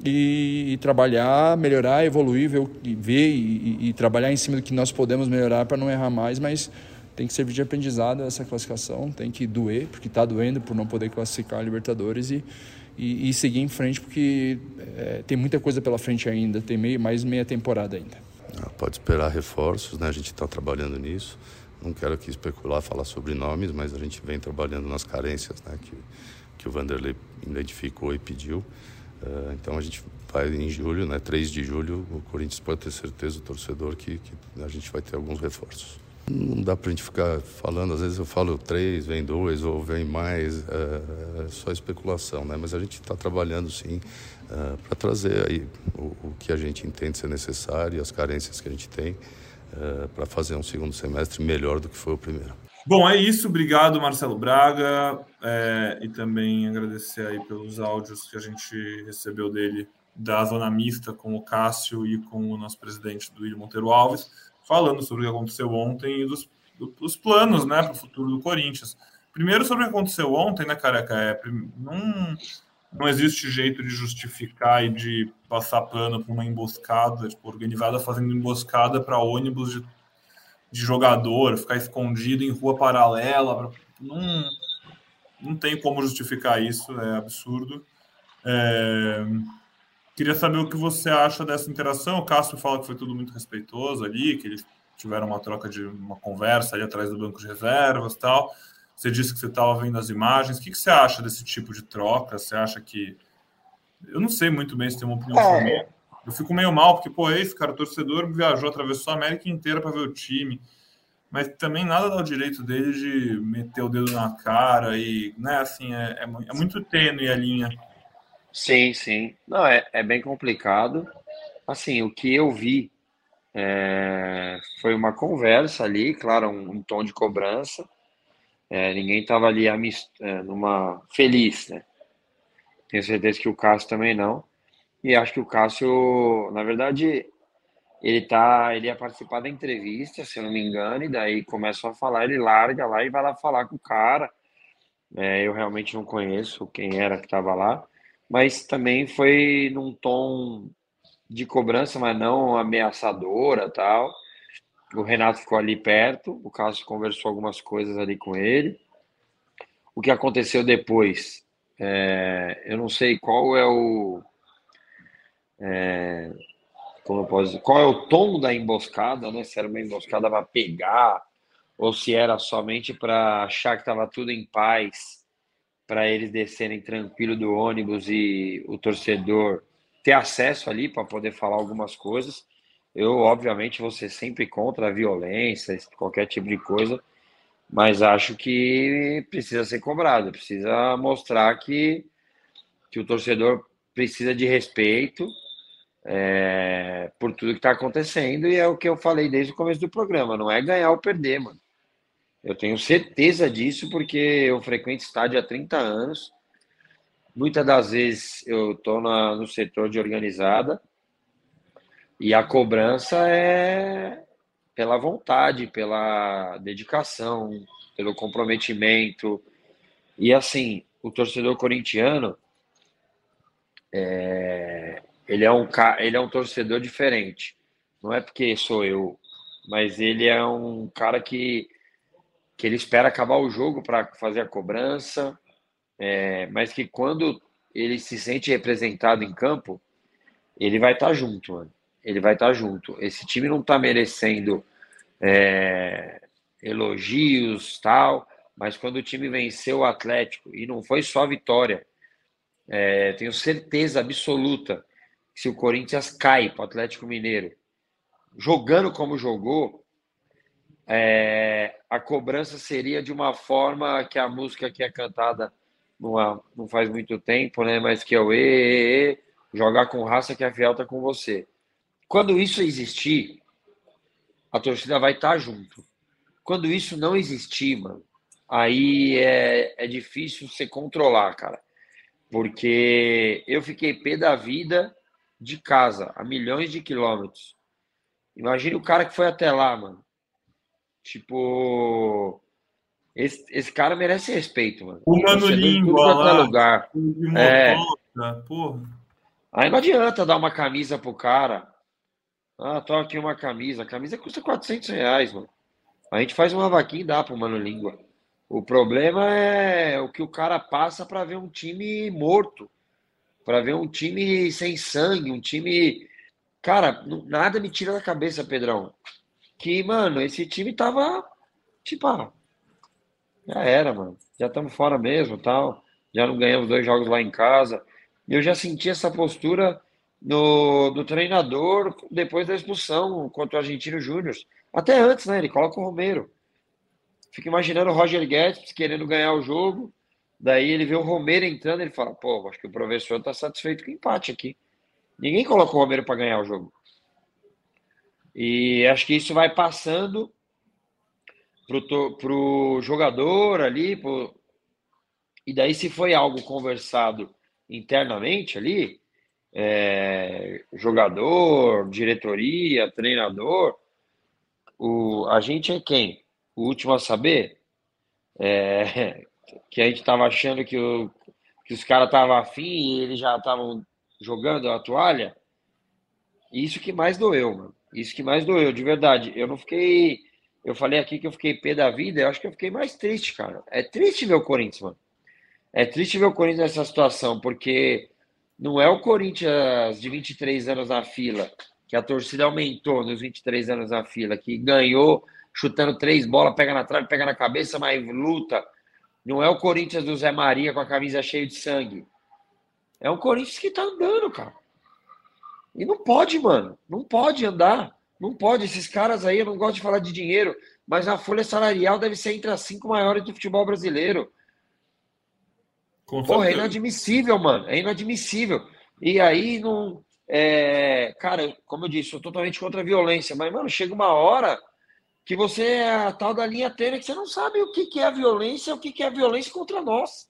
e, e trabalhar, melhorar, evoluir, ver, ver e, e, e, trabalhar em cima do que nós podemos melhorar para não errar mais, mas tem que servir de aprendizado essa classificação, tem que doer, porque está doendo por não poder classificar a Libertadores e e, e seguir em frente, porque é, tem muita coisa pela frente ainda, tem meio, mais meia temporada ainda. Ah, pode esperar reforços, né? a gente está trabalhando nisso. Não quero aqui especular, falar sobre nomes, mas a gente vem trabalhando nas carências né? que, que o Vanderlei identificou e pediu. Uh, então a gente vai em julho, né? 3 de julho, o Corinthians pode ter certeza, o torcedor, que, que a gente vai ter alguns reforços. Não dá para a gente ficar falando, às vezes eu falo três, vem dois ou vem mais, é, é só especulação, né? Mas a gente está trabalhando sim é, para trazer aí o, o, que a gente entende ser necessário e as carências que a gente tem é, para fazer um segundo semestre melhor do que foi o primeiro. Bom, é isso. Obrigado, Marcelo Braga, é, e também agradecer aí pelos áudios que a gente recebeu dele da zona mista com o Cássio e com o nosso presidente do William Monteiro Alves falando sobre o que aconteceu ontem e dos, dos planos né, para o futuro do Corinthians. Primeiro, sobre o que aconteceu ontem, né, careca? É, não, não existe jeito de justificar e de passar pano para uma emboscada, tipo, organizada fazendo emboscada para ônibus de, de jogador, ficar escondido em rua paralela. Pra, não, não tem como justificar isso, é absurdo. É, Queria saber o que você acha dessa interação. O Cássio fala que foi tudo muito respeitoso ali, que eles tiveram uma troca de uma conversa ali atrás do banco de reservas tal. Você disse que você estava vendo as imagens. O que, que, você acha desse tipo de troca? Você acha que. Eu não sei muito bem se tem uma opinião é. Eu fico meio mal, porque, pô, esse cara, torcedor, viajou, atravessou a América inteira para ver o time. mas também nada dá o direito dele de meter o dedo na cara e, né, assim, é, é, é muito tênue a linha. Sim, sim. Não, é, é bem complicado. Assim, o que eu vi é, foi uma conversa ali, claro, um, um tom de cobrança. É, ninguém estava ali amist... É, numa feliz, né? Tenho certeza que o Cássio também não. E acho que o Cássio, na verdade, ele tá, ele ia participar da entrevista, se eu não me engano, e daí começa a falar, ele larga lá e vai lá falar com o cara. É, eu realmente não conheço quem era que estava lá, mas também foi num tom de cobrança, mas não ameaçadora tal. O Renato ficou ali perto, o Cássio conversou algumas coisas ali com ele. O que aconteceu depois, é, eu não sei qual é o. É, como eu posso dizer, qual é o tom da emboscada, né? Se era uma emboscada para pegar, ou se era somente para achar que estava tudo em paz, para eles descerem tranquilo do ônibus e o torcedor ter acesso ali para poder falar algumas coisas. Eu, obviamente, vou ser sempre contra a violência, qualquer tipo de coisa, mas acho que precisa ser cobrado, precisa mostrar que, que o torcedor precisa de respeito é, por tudo que está acontecendo, e é o que eu falei desde o começo do programa: não é ganhar ou perder, mano. Eu tenho certeza disso porque eu frequento estádio há 30 anos. Muitas das vezes eu estou no setor de organizada e a cobrança é pela vontade, pela dedicação, pelo comprometimento. E assim, o torcedor corintiano é, ele é um ele é um torcedor diferente. Não é porque sou eu, mas ele é um cara que que ele espera acabar o jogo para fazer a cobrança, é, mas que quando ele se sente representado em campo, ele vai estar tá junto, mano. Ele vai estar tá junto. Esse time não está merecendo é, elogios, tal, mas quando o time venceu o Atlético, e não foi só vitória, é, tenho certeza absoluta que se o Corinthians cai para o Atlético Mineiro, jogando como jogou, é, a cobrança seria de uma forma que a música que é cantada não, não faz muito tempo, né? Mas que é o e, e, e jogar com raça que a fiel tá com você. Quando isso existir, a torcida vai estar tá junto. Quando isso não existir, mano, aí é, é difícil você controlar, cara. Porque eu fiquei pé da vida de casa, a milhões de quilômetros. Imagine o cara que foi até lá, mano. Tipo, esse, esse cara merece respeito, mano. O Mano Língua lá. Lugar. É. Porra. Aí não adianta dar uma camisa pro cara. Ah, tô aqui uma camisa. A camisa custa 400 reais, mano. A gente faz uma vaquinha e dá pro Mano Língua. O problema é o que o cara passa para ver um time morto. para ver um time sem sangue, um time. Cara, nada me tira da cabeça, Pedrão. Que, mano, esse time tava. Tipo, ah, já era, mano. Já estamos fora mesmo, tal. Já não ganhamos dois jogos lá em casa. Eu já senti essa postura no, do treinador depois da expulsão contra o Argentino Júnior. Até antes, né? Ele coloca o Romero. Fica imaginando o Roger Guedes querendo ganhar o jogo. Daí ele vê o Romero entrando ele fala: pô, acho que o professor está satisfeito com o empate aqui. Ninguém coloca o Romero para ganhar o jogo. E acho que isso vai passando para o jogador ali. Pro... E daí, se foi algo conversado internamente ali, é, jogador, diretoria, treinador, o, a gente é quem? O último a saber? É, [LAUGHS] que a gente estava achando que, o, que os caras estavam afim e eles já estavam jogando a toalha. Isso que mais doeu, mano. Isso que mais doeu, de verdade. Eu não fiquei eu falei aqui que eu fiquei pé da vida, eu acho que eu fiquei mais triste, cara. É triste ver o Corinthians, mano. É triste ver o Corinthians nessa situação, porque não é o Corinthians de 23 anos na fila, que a torcida aumentou nos 23 anos na fila, que ganhou chutando três bolas, pega na trave, pega na cabeça, mas luta. Não é o Corinthians do Zé Maria com a camisa cheia de sangue. É um Corinthians que tá andando, cara. E não pode, mano. Não pode andar. Não pode, esses caras aí, eu não gosto de falar de dinheiro, mas a folha salarial deve ser entre as cinco maiores do futebol brasileiro. Porra, é inadmissível, mano. É inadmissível. E aí não. É, cara, como eu disse, sou totalmente contra a violência, mas, mano, chega uma hora que você é a tal da linha tênue que você não sabe o que, que é violência, o que, que é violência contra nós.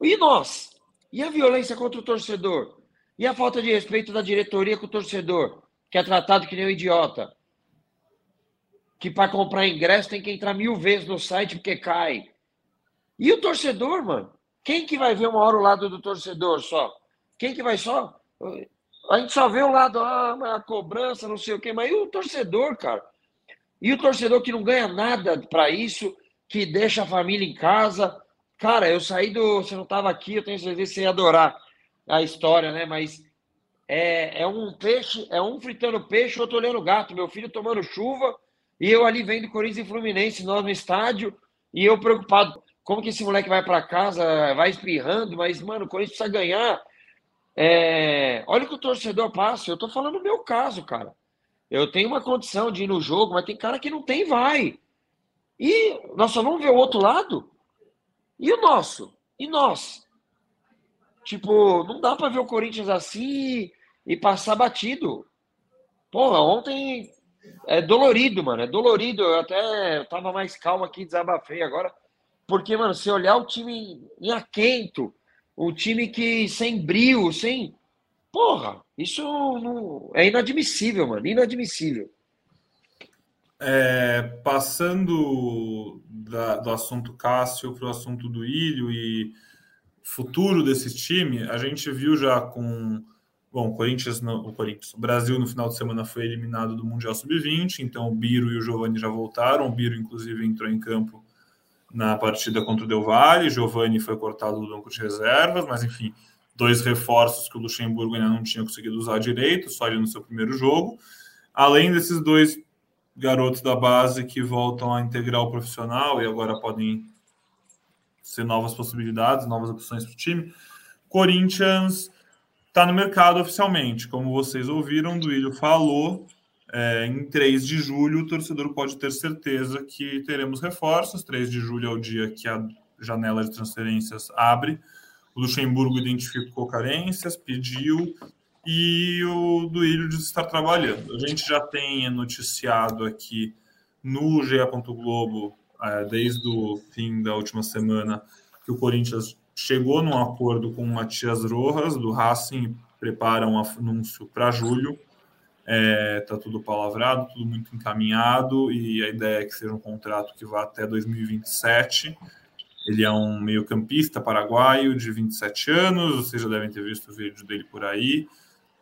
E nós? E a violência contra o torcedor? E a falta de respeito da diretoria com o torcedor, que é tratado que nem um idiota? Que para comprar ingresso tem que entrar mil vezes no site porque cai. E o torcedor, mano? Quem que vai ver uma hora o lado do torcedor só? Quem que vai só? A gente só vê o lado, ah, a cobrança, não sei o quê, mas e o torcedor, cara? E o torcedor que não ganha nada para isso, que deixa a família em casa. Cara, eu saí do. Você não estava aqui, eu tenho certeza que você ia adorar a história, né? Mas é, é um peixe, é um fritando peixe, outro olhando gato. Meu filho tomando chuva e eu ali vendo Corinthians e Fluminense, nós no estádio, e eu preocupado. Como que esse moleque vai para casa, vai espirrando, mas, mano, o Corinthians precisa ganhar. É... Olha o que o torcedor passa. Eu tô falando o meu caso, cara. Eu tenho uma condição de ir no jogo, mas tem cara que não tem, vai. E nós só vamos ver o outro lado? E o nosso? E nós? Tipo, não dá para ver o Corinthians assim e passar batido. Porra, ontem é dolorido, mano. É dolorido. Eu até tava mais calmo aqui, desabafei agora. Porque, mano, se olhar o time em aquento, o time que sem brilho, sem. Porra, isso não... é inadmissível, mano. Inadmissível. É, passando da, do assunto Cássio para o assunto do Ilho e futuro desse time, a gente viu já com. Bom, o Corinthians, no, o Corinthians, o Brasil no final de semana foi eliminado do Mundial Sub-20, então o Biro e o Giovani já voltaram. O Biro, inclusive, entrou em campo na partida contra o Del Valle. Giovani foi cortado do banco de reservas, mas enfim, dois reforços que o Luxemburgo ainda não tinha conseguido usar direito, só ali no seu primeiro jogo. Além desses dois garotos da base que voltam a integrar o profissional e agora podem ser novas possibilidades, novas opções para o time. Corinthians está no mercado oficialmente, como vocês ouviram, Duílio falou. É, em 3 de julho, o torcedor pode ter certeza que teremos reforços. 3 de julho é o dia que a janela de transferências abre. O Luxemburgo identificou carências, pediu e o Duílio diz estar trabalhando. A gente já tem noticiado aqui no GE. Globo, desde o fim da última semana, que o Corinthians chegou num acordo com o Matias Rojas, do Racing, prepara um anúncio para julho. Está é, tá tudo palavrado, tudo muito encaminhado, e a ideia é que seja um contrato que vá até 2027 ele é um meio-campista paraguaio de 27 anos, vocês já devem ter visto o vídeo dele por aí.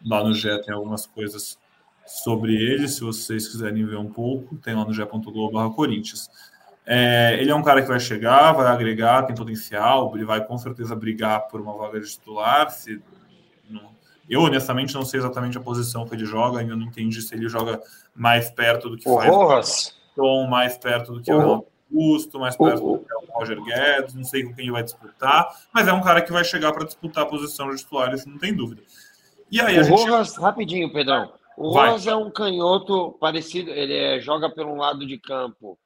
Lá no GE tem algumas coisas sobre ele, se vocês quiserem ver um pouco, tem lá no ge.globo Corinthians. É, ele é um cara que vai chegar, vai agregar, tem potencial, ele vai com certeza brigar por uma vaga de titular. Se não, eu, honestamente, não sei exatamente a posição que ele joga, ainda não entendi se ele joga mais perto do que o faz. Tom, mais perto do que o Augusto, mais perto do que o Roger Guedes, não sei com quem ele vai disputar, mas é um cara que vai chegar para disputar a posição de titular, isso não tem dúvida. E aí, o gente... Rojas, rapidinho, Pedrão. O. Rojas é um canhoto parecido, ele é, joga pelo lado de campo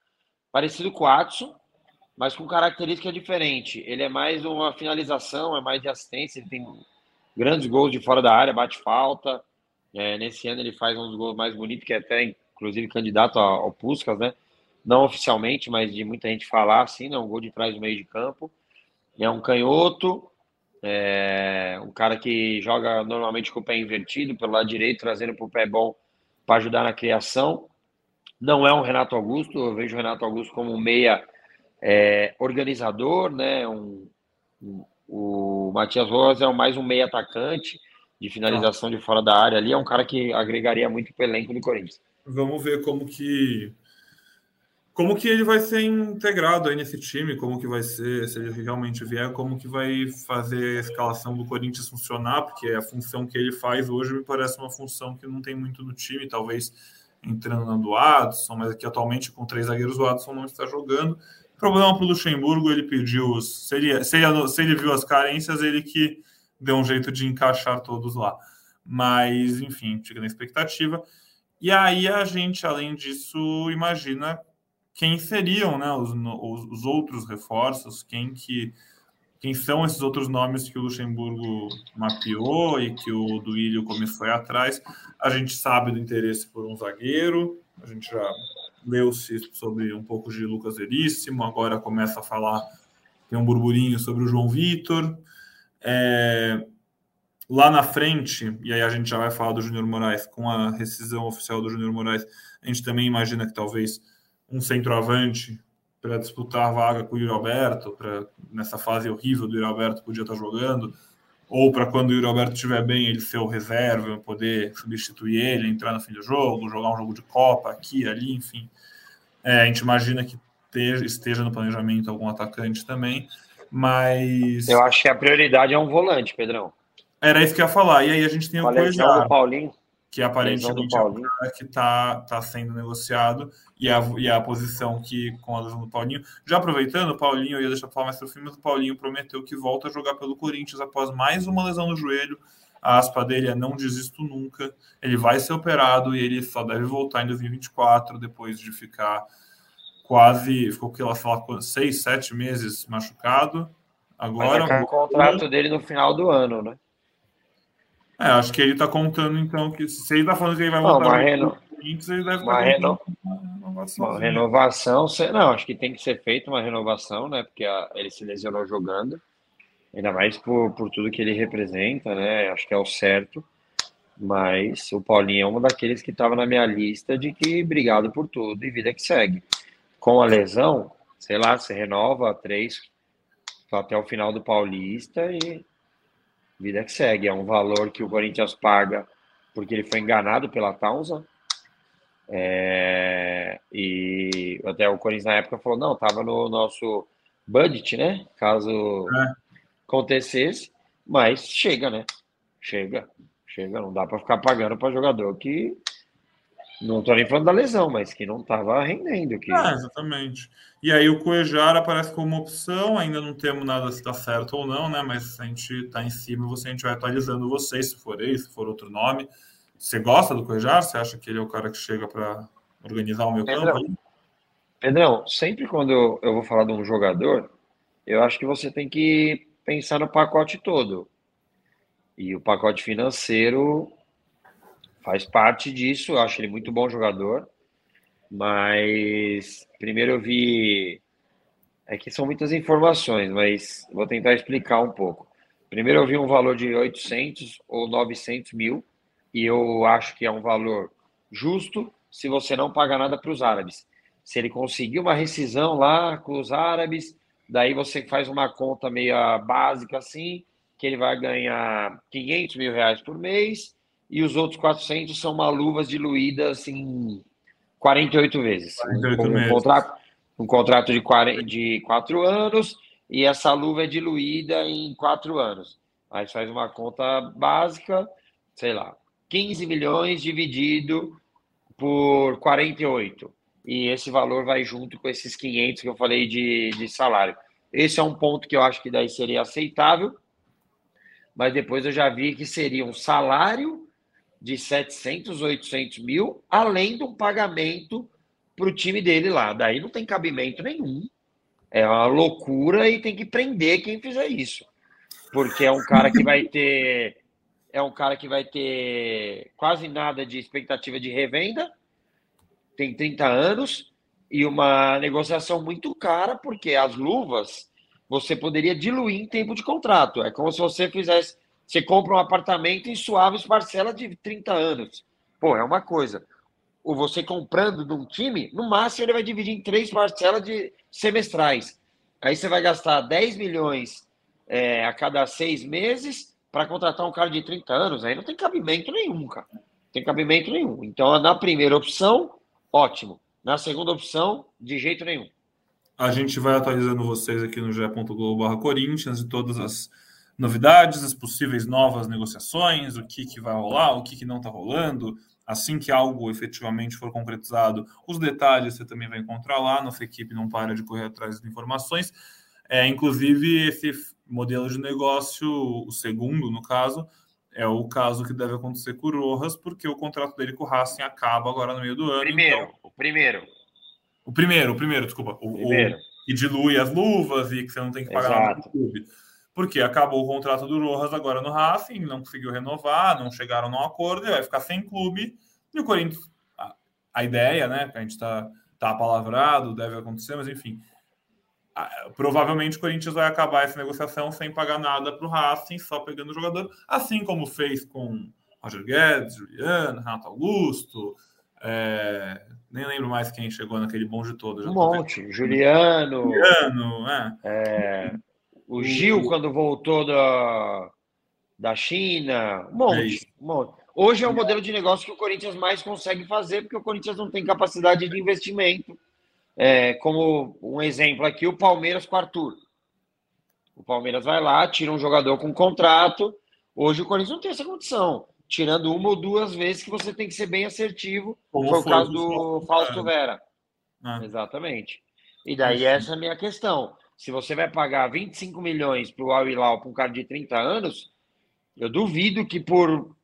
parecido com o Atson, mas com característica diferente. Ele é mais uma finalização, é mais de assistência, ele tem grandes gols de fora da área, bate falta. É, nesse ano ele faz um dos gols mais bonitos, que é até, inclusive, candidato ao Puskas, né? não oficialmente, mas de muita gente falar assim, né? Um gol de trás do meio de campo. É um canhoto, é um cara que joga normalmente com o pé invertido pelo lado direito, trazendo para o pé bom para ajudar na criação. Não é um Renato Augusto, eu vejo o Renato Augusto como um meia é, organizador, né? Um, um, o Matias Rojas é mais um meia atacante de finalização de fora da área ali, é um cara que agregaria muito para o elenco do Corinthians. Vamos ver como que como que ele vai ser integrado aí nesse time, como que vai ser, se ele realmente vier, como que vai fazer a escalação do Corinthians funcionar, porque a função que ele faz hoje me parece uma função que não tem muito no time, talvez entrando do Adson, mas aqui atualmente com três zagueiros o Adson não está jogando. Problema para o Luxemburgo, ele pediu, se ele, se, ele, se ele viu as carências, ele que deu um jeito de encaixar todos lá. Mas, enfim, fica na expectativa. E aí a gente, além disso, imagina quem seriam né, os, os, os outros reforços, quem que quem são esses outros nomes que o Luxemburgo mapeou e que o Duílio começou atrás. A gente sabe do interesse por um zagueiro, a gente já leu-se sobre um pouco de Lucas Veríssimo, agora começa a falar, tem um burburinho sobre o João Vitor. É, lá na frente, e aí a gente já vai falar do Júnior Moraes, com a rescisão oficial do Júnior Moraes, a gente também imagina que talvez um centroavante para disputar a vaga com o Yuri Alberto, para nessa fase horrível do Yuri Alberto podia estar jogando, ou para quando o Yuri Alberto estiver bem, ele ser o reserva, poder substituir ele, entrar no fim do jogo, jogar um jogo de Copa aqui, ali, enfim. É, a gente imagina que esteja no planejamento algum atacante também, mas. Eu acho que a prioridade é um volante, Pedrão. Era isso que eu ia falar. E aí a gente tem o. Paulinho que aparentemente é o cara que está tá sendo negociado e a, e a posição que com a lesão do Paulinho. Já aproveitando, o Paulinho, eu ia deixar para falar mais para o fim, mas o Paulinho prometeu que volta a jogar pelo Corinthians após mais uma lesão no joelho. A aspa dele é não desisto nunca. Ele vai ser operado e ele só deve voltar em 2024, depois de ficar quase, ficou que lá, falar, seis, sete meses machucado. Agora. Vai o contrato dele no final do ano, né? É, acho que ele tá contando, então, que se ele tá falando que ele vai voltar uma, reno... ele deve uma, reno... uma renovação. Não, acho que tem que ser feita uma renovação, né? Porque a... ele se lesionou jogando, ainda mais por, por tudo que ele representa, né? Acho que é o certo. Mas o Paulinho é um daqueles que estava na minha lista de que obrigado por tudo e vida que segue. Com a lesão, sei lá, se renova três até o final do Paulista e vida que segue. É um valor que o Corinthians paga porque ele foi enganado pela Townsend. É, e até o Corinthians na época falou: não, estava no nosso budget, né? Caso é. acontecesse, mas chega, né? Chega, chega, não dá para ficar pagando para jogador que não estou nem falando da lesão, mas que não estava rendendo. Que... Ah, exatamente. E aí o Cuejar aparece como opção, ainda não temos nada se está certo ou não, né? Mas a gente está em cima, você, a gente vai atualizando vocês, se for esse, se for outro nome. Você gosta do Cuejar? Você acha que ele é o cara que chega para organizar o meu Pedrão, campo? Pedrão, sempre quando eu vou falar de um jogador, eu acho que você tem que pensar no pacote todo. E o pacote financeiro faz parte disso. Eu acho ele muito bom jogador. Mas primeiro eu vi. É que são muitas informações, mas vou tentar explicar um pouco. Primeiro eu vi um valor de 800 ou 900 mil, e eu acho que é um valor justo se você não pagar nada para os árabes. Se ele conseguir uma rescisão lá com os árabes, daí você faz uma conta meio básica assim, que ele vai ganhar 500 mil reais por mês, e os outros 400 são uma luvas diluídas em 48 vezes. 48 um, um, contrato, um contrato de, 40, de 4 anos e essa luva é diluída em 4 anos. Aí faz uma conta básica, sei lá, 15 milhões dividido por 48. E esse valor vai junto com esses 500 que eu falei de, de salário. Esse é um ponto que eu acho que daí seria aceitável, mas depois eu já vi que seria um salário de 700, 800 mil, além de um pagamento para o time dele lá. Daí não tem cabimento nenhum. É uma loucura e tem que prender quem fizer isso. Porque é um cara que vai ter. É um cara que vai ter quase nada de expectativa de revenda, tem 30 anos, e uma negociação muito cara, porque as luvas você poderia diluir em tempo de contrato. É como se você fizesse você compra um apartamento em suaves parcelas de 30 anos. Pô, é uma coisa. Ou você comprando de um time, no máximo ele vai dividir em três parcelas de semestrais. Aí você vai gastar 10 milhões é, a cada seis meses para contratar um cara de 30 anos. Aí não tem cabimento nenhum, cara. Não tem cabimento nenhum. Então, na primeira opção, ótimo. Na segunda opção, de jeito nenhum. A gente vai atualizando vocês aqui no ge.globo Corinthians e todas as novidades, as possíveis novas negociações, o que, que vai rolar, o que, que não está rolando. Assim que algo efetivamente for concretizado, os detalhes você também vai encontrar lá. Nossa equipe não para de correr atrás de informações. É, inclusive, esse modelo de negócio, o segundo, no caso, é o caso que deve acontecer com o Rojas, porque o contrato dele com o Racing acaba agora no meio do ano. Primeiro, então... o primeiro. O primeiro, o primeiro, desculpa. O, primeiro. O, que dilui as luvas e que você não tem que pagar Exato. nada. Porque acabou o contrato do Rojas agora no Racing, não conseguiu renovar, não chegaram num acordo, ele vai ficar sem clube. E o Corinthians, a, a ideia, né, que a gente está tá palavrado, deve acontecer, mas enfim, provavelmente o Corinthians vai acabar essa negociação sem pagar nada para o Racing, só pegando o jogador, assim como fez com Roger Guedes, Juliano, Renato Augusto, é, nem lembro mais quem chegou naquele bonde todo. Um monte, Juliano. Juliano, é. é. O Gil, quando voltou da, da China, um monte, é um monte. Hoje é o modelo de negócio que o Corinthians mais consegue fazer, porque o Corinthians não tem capacidade de investimento é, como um exemplo aqui, o Palmeiras com o Arthur. O Palmeiras vai lá, tira um jogador com contrato. Hoje o Corinthians não tem essa condição. Tirando uma ou duas vezes que você tem que ser bem assertivo. Como foi o caso do Fausto Vera. Ah. Exatamente. E daí essa é a minha questão. Se você vai pagar 25 milhões para o Al Hilal para um cara de 30 anos, eu duvido que por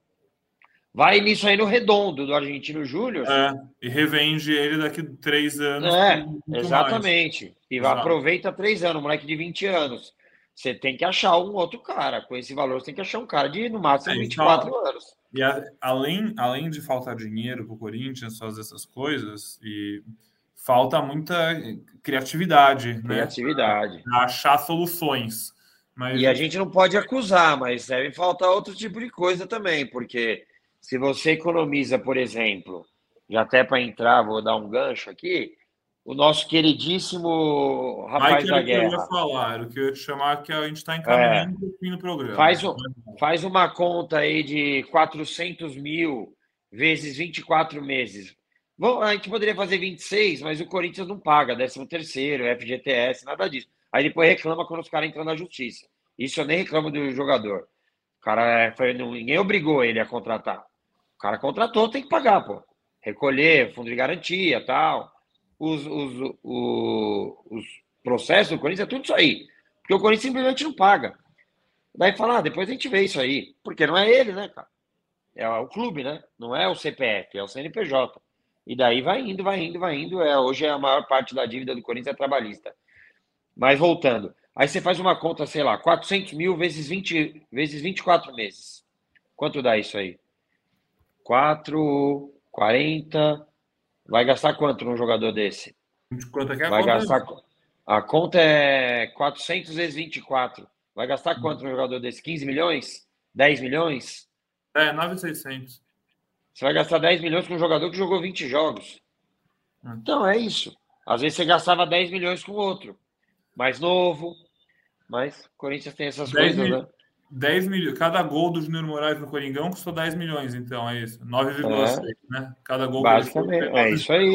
vai nisso aí no redondo do Argentino Júnior. É, e revende ele daqui três anos. É, exatamente. Mais. E Exato. aproveita três anos, moleque de 20 anos. Você tem que achar um outro cara. Com esse valor, você tem que achar um cara de no máximo é, 24 então, anos. E a, além, além de faltar dinheiro para o Corinthians fazer essas coisas, e falta muita criatividade. Né? Criatividade. Né? achar soluções. Mas... E a gente não pode acusar, mas deve faltar outro tipo de coisa também, porque se você economiza, por exemplo, já até para entrar, vou dar um gancho aqui, o nosso queridíssimo rapaz da guerra. Que eu ia falar, o que eu ia te chamar, que a gente está encaminhando é. um no programa. Faz, um, faz uma conta aí de 400 mil vezes 24 meses. Bom, a gente poderia fazer 26, mas o Corinthians não paga, 13 terceiro, FGTS, nada disso. Aí depois reclama quando os caras entram na justiça. Isso eu nem reclamo do jogador. O cara é, foi, ninguém obrigou ele a contratar. O cara contratou, tem que pagar, pô. Recolher, fundo de garantia, tal. Os, os, os, os processos do Corinthians é tudo isso aí. Porque o Corinthians simplesmente não paga. Daí fala, ah, depois a gente vê isso aí. Porque não é ele, né, cara? É o clube, né? Não é o CPF, é o CNPJ. E daí vai indo, vai indo, vai indo. É, hoje a maior parte da dívida do Corinthians é trabalhista. Mas voltando. Aí você faz uma conta, sei lá, 400 mil vezes, 20, vezes 24 meses. Quanto dá isso aí? 4, 40. Vai gastar quanto num jogador desse? Quanto é que é a Vai conta? gastar. A conta é 400 vezes 24. Vai gastar quanto num jogador desse? 15 milhões? 10 milhões? É, 9,600. Você vai gastar 10 milhões com um jogador que jogou 20 jogos. Hum. Então é isso. Às vezes você gastava 10 milhões com outro. Mais novo, mas o Corinthians tem essas coisas, mil... né? 10 milhões. Cada gol do Júnior Moraes no Coringão custou 10 milhões, então, é isso. 9,6, é. né? Cada gol. Basicamente, é isso aí.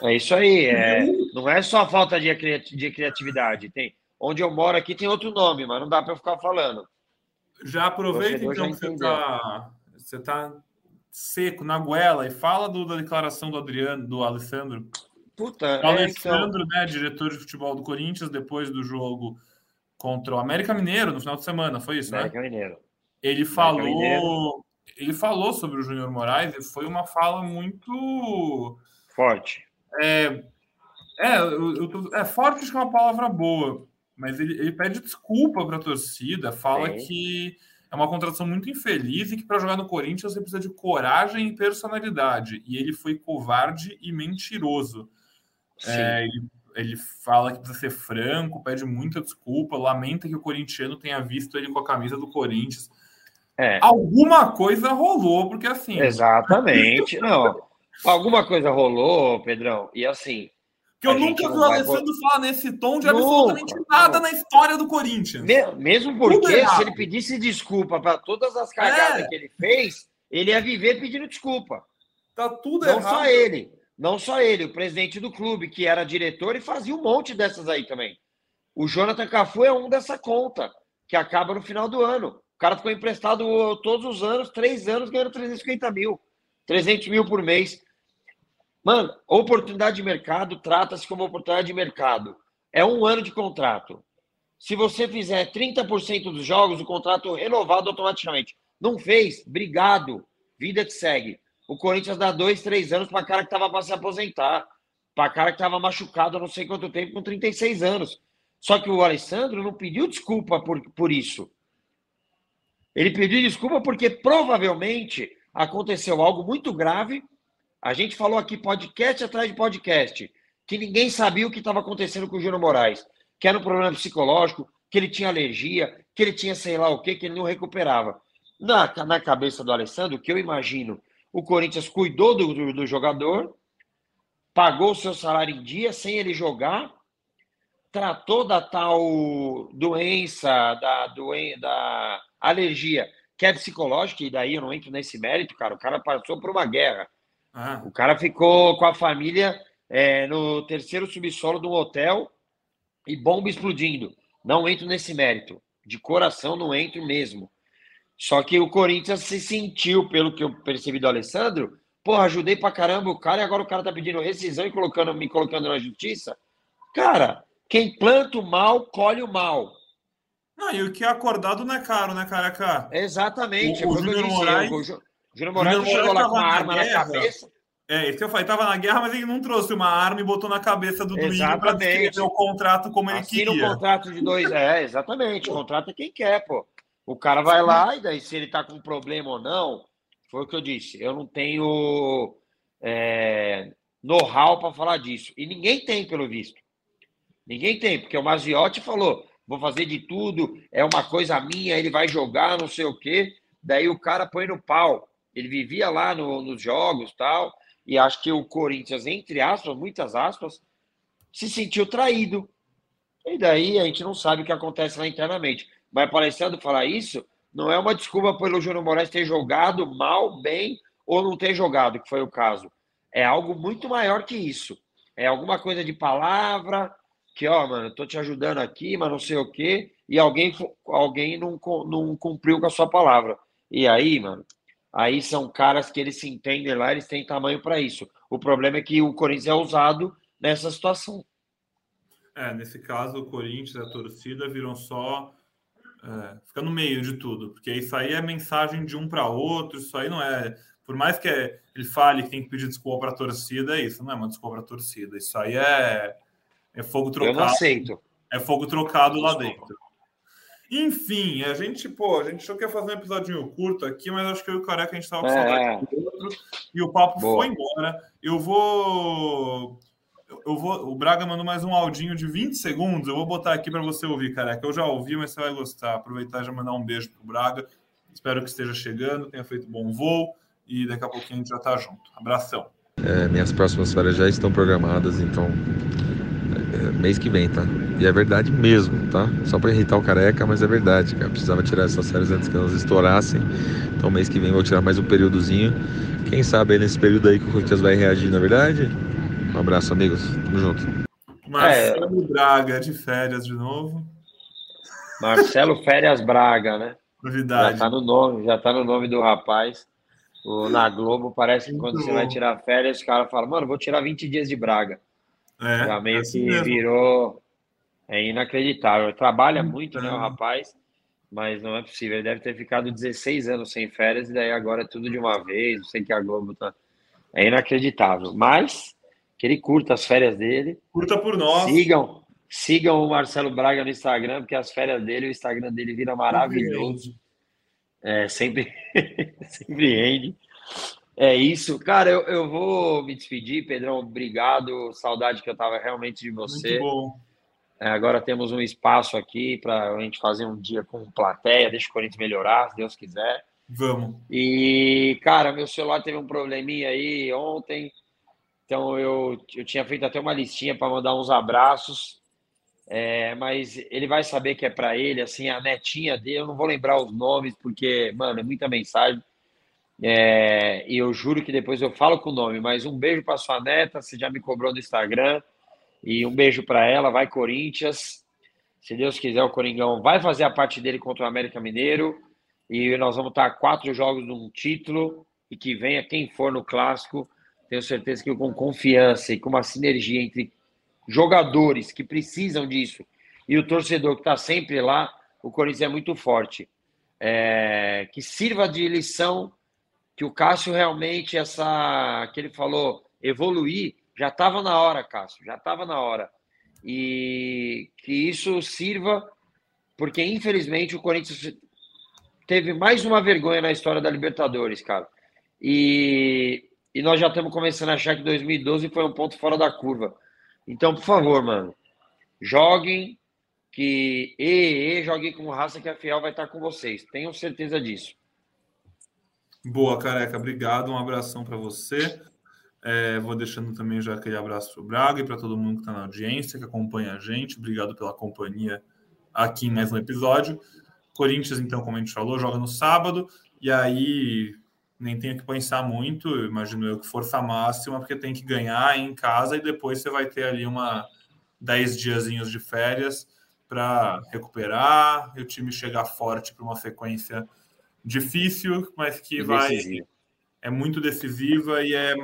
É isso aí. É, não é só falta de, de criatividade. Tem, onde eu moro aqui tem outro nome, mas não dá para ficar falando. Já aproveita, então, que você está você tá seco na goela e fala do, da declaração do Adriano, do Alessandro. Puta, o Alessandro, é, então... né, diretor de futebol do Corinthians, depois do jogo contra o América Mineiro no final de semana, foi isso, América né? Mineiro. Ele falou, Mineiro. ele falou sobre o Júnior Moraes e foi uma fala muito forte. É, é, eu, eu é forte acho que é uma palavra boa, mas ele, ele pede desculpa para a torcida, fala Sim. que é uma contratação muito infeliz e que para jogar no Corinthians você precisa de coragem e personalidade. E ele foi covarde e mentiroso. É, ele, ele, fala que precisa ser franco, pede muita desculpa, lamenta que o corintiano tenha visto ele com a camisa do Corinthians. É. Alguma coisa rolou, porque assim. Exatamente. [LAUGHS] Não. Alguma coisa rolou, Pedrão, e assim. Que eu nunca vi o Alessandro falar nesse tom de nunca, absolutamente nada nunca. na história do Corinthians. Mesmo porque, se ele pedisse desculpa para todas as cagadas é. que ele fez, ele ia viver pedindo desculpa. Tá tudo Não errado. Não só ele. Não só ele, o presidente do clube, que era diretor e fazia um monte dessas aí também. O Jonathan Cafu é um dessa conta, que acaba no final do ano. O cara ficou emprestado todos os anos, três anos, ganhando 350 mil. 300 mil por mês. Mano, oportunidade de mercado trata-se como oportunidade de mercado. É um ano de contrato. Se você fizer 30% dos jogos, o contrato renovado automaticamente. Não fez, obrigado. Vida que segue. O Corinthians dá dois, três anos para cara que tava para se aposentar. Para cara que tava machucado não sei quanto tempo, com 36 anos. Só que o Alessandro não pediu desculpa por, por isso. Ele pediu desculpa porque provavelmente aconteceu algo muito grave. A gente falou aqui podcast atrás de podcast, que ninguém sabia o que estava acontecendo com o Júnior Moraes, que era um problema psicológico, que ele tinha alergia, que ele tinha sei lá o que, que ele não recuperava. Na, na cabeça do Alessandro, que eu imagino, o Corinthians cuidou do, do, do jogador, pagou o seu salário em dia sem ele jogar, tratou da tal doença, da, doen da alergia, que é psicológica, e daí eu não entro nesse mérito, cara. O cara passou por uma guerra. Ah. O cara ficou com a família é, no terceiro subsolo do hotel e bomba explodindo. Não entro nesse mérito. De coração, não entro mesmo. Só que o Corinthians se sentiu, pelo que eu percebi do Alessandro, porra, ajudei pra caramba o cara e agora o cara tá pedindo rescisão e colocando, me colocando na justiça. Cara, quem planta o mal, colhe o mal. Não, e o que é acordado não é caro, né, careca? Exatamente. O, o Júnior Moraes, o Júnior Moraes chegou lá com uma arma na, na cabeça. É, isso eu falei, tava na guerra, mas ele não trouxe uma arma e botou na cabeça do Duílio para escrever o contrato como ele Assina queria. o contrato de dois, é, exatamente, é quem quer, pô. O cara vai lá e daí se ele tá com problema ou não, foi o que eu disse, eu não tenho é, know-how para falar disso. E ninguém tem, pelo visto. Ninguém tem, porque o Maziotti falou, vou fazer de tudo, é uma coisa minha, ele vai jogar, não sei o quê. Daí o cara põe no pau. Ele vivia lá no, nos jogos tal, e acho que o Corinthians, entre aspas, muitas aspas, se sentiu traído. E daí a gente não sabe o que acontece lá internamente. Mas para Alessandro falar isso, não é uma desculpa pelo Júnior Moraes ter jogado mal, bem ou não ter jogado, que foi o caso. É algo muito maior que isso. É alguma coisa de palavra, que, ó, mano, tô te ajudando aqui, mas não sei o quê, e alguém, alguém não, não cumpriu com a sua palavra. E aí, mano, aí são caras que eles se entendem lá, eles têm tamanho para isso. O problema é que o Corinthians é usado nessa situação. É, nesse caso, o Corinthians, a torcida, viram só. É, fica no meio de tudo, porque isso aí é mensagem de um para outro, isso aí não é. Por mais que ele fale que tem que pedir desculpa para a torcida, é isso, não é uma desculpa para a torcida, isso aí é é fogo trocado. Eu não aceito. É fogo trocado lá dentro. Enfim, a gente, pô, a gente achou que ia fazer um episódio curto aqui, mas acho que eu e o Careca a gente tava com é. do outro e o papo Boa. foi embora. Eu vou. Eu vou. O Braga mandou mais um audinho de 20 segundos. Eu vou botar aqui para você ouvir, Careca. Eu já ouvi, mas você vai gostar. Aproveitar e já mandar um beijo pro Braga. Espero que esteja chegando, tenha feito bom voo e daqui a pouquinho a gente já tá junto. Abração. É, minhas próximas férias já estão programadas, então é, mês que vem, tá? E é verdade mesmo, tá? Só para irritar o careca, mas é verdade, cara. Precisava tirar essas séries antes que elas estourassem. Então mês que vem vou tirar mais um períodozinho. Quem sabe aí nesse período aí que o Corinthians vai reagir, na é verdade? Um abraço, amigos. Tamo junto. Marcelo é... Braga de férias de novo. Marcelo Férias Braga, né? Novidade. Já tá no nome, já tá no nome do rapaz. O, na Globo parece que quando Muito você bom. vai tirar férias, o cara fala, mano, vou tirar 20 dias de Braga. É, Já meio é assim que mesmo. virou. É inacreditável. Trabalha muito, né, o rapaz, mas não é possível. Ele deve ter ficado 16 anos sem férias e daí agora é tudo de uma vez. Não sei que a Globo tá. É inacreditável. Mas que ele curta as férias dele. Curta por nós. Sigam, sigam o Marcelo Braga no Instagram, porque as férias dele, o Instagram dele vira maravilhoso. É, sempre, [LAUGHS] sempre rende. É isso. Cara, eu, eu vou me despedir, Pedrão. Obrigado. Saudade que eu tava realmente de você. Muito bom. É, agora temos um espaço aqui para a gente fazer um dia com plateia. Deixa o Corinthians melhorar, se Deus quiser. Vamos. E, cara, meu celular teve um probleminha aí ontem. Então eu, eu tinha feito até uma listinha para mandar uns abraços. É, mas ele vai saber que é para ele, assim, a netinha dele, eu não vou lembrar os nomes, porque, mano, é muita mensagem. É, e eu juro que depois eu falo com o nome, mas um beijo para sua neta, você já me cobrou no Instagram. E um beijo para ela, vai Corinthians. Se Deus quiser, o Coringão vai fazer a parte dele contra o América Mineiro. E nós vamos estar quatro jogos num título. E que venha quem for no clássico. Tenho certeza que com confiança e com uma sinergia entre jogadores que precisam disso e o torcedor que está sempre lá, o Corinthians é muito forte. é, que sirva de lição, que o Cássio realmente, essa que ele falou, evoluir, já estava na hora, Cássio, já estava na hora. E que isso sirva, porque infelizmente o Corinthians teve mais uma vergonha na história da Libertadores, cara. E, e nós já estamos começando a achar que 2012 foi um ponto fora da curva. Então, por favor, mano, joguem, que e, e joguem com raça que a Fiel vai estar com vocês. Tenham certeza disso. Boa, careca. Obrigado. Um abração para você. É, vou deixando também já aquele abraço para o Braga e para todo mundo que está na audiência, que acompanha a gente. Obrigado pela companhia aqui em mais um episódio. Corinthians, então, como a gente falou, joga no sábado. E aí, nem tenho que pensar muito, imagino eu que força máxima, porque tem que ganhar em casa e depois você vai ter ali uma 10 diazinhos de férias para recuperar e o time chegar forte para uma sequência difícil, mas que vai é muito decisiva e é,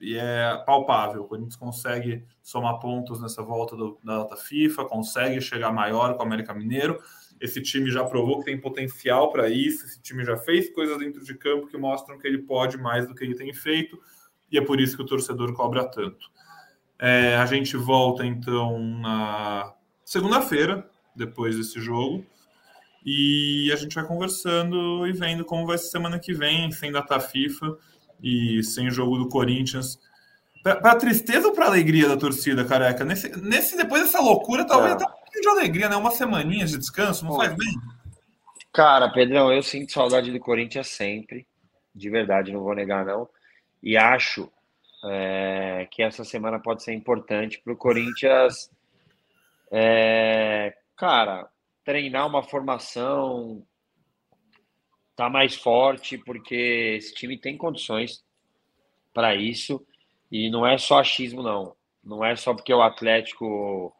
e é palpável. O Corinthians consegue somar pontos nessa volta do, da data FIFA, consegue chegar maior com o América Mineiro. Esse time já provou que tem potencial para isso. Esse time já fez coisas dentro de campo que mostram que ele pode mais do que ele tem feito, e é por isso que o torcedor cobra tanto. É, a gente volta então na segunda-feira, depois desse jogo. E a gente vai conversando e vendo como vai ser semana que vem, sem data FIFA e sem jogo do Corinthians. Para tristeza ou para alegria da torcida, careca? Nesse, nesse, depois dessa loucura, talvez é. até um pouquinho de alegria, né? Uma semaninha de descanso, não Pô. faz bem? Cara, Pedrão, eu sinto saudade do Corinthians sempre. De verdade, não vou negar, não. E acho é, que essa semana pode ser importante para o Corinthians. É, cara, treinar uma formação, tá mais forte, porque esse time tem condições para isso. E não é só achismo, não. Não é só porque o Atlético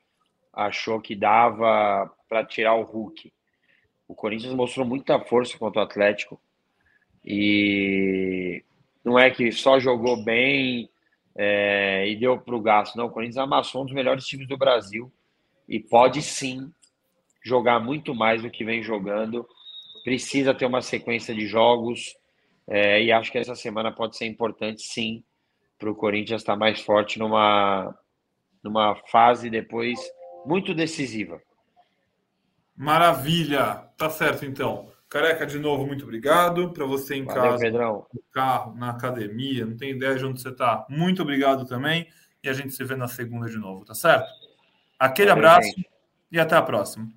achou que dava para tirar o Hulk. O Corinthians mostrou muita força contra o Atlético. E não é que só jogou bem é, e deu para o gasto. Não, o Corinthians amassou um dos melhores times do Brasil e pode sim jogar muito mais do que vem jogando. Precisa ter uma sequência de jogos é, e acho que essa semana pode ser importante, sim, para o Corinthians estar mais forte numa, numa fase depois muito decisiva. Maravilha, tá certo então. Careca, de novo, muito obrigado. Para você em Valeu, casa, Pedrão. no carro, na academia, não tem ideia de onde você está. Muito obrigado também. E a gente se vê na segunda de novo, tá certo? Aquele Valeu, abraço gente. e até a próxima.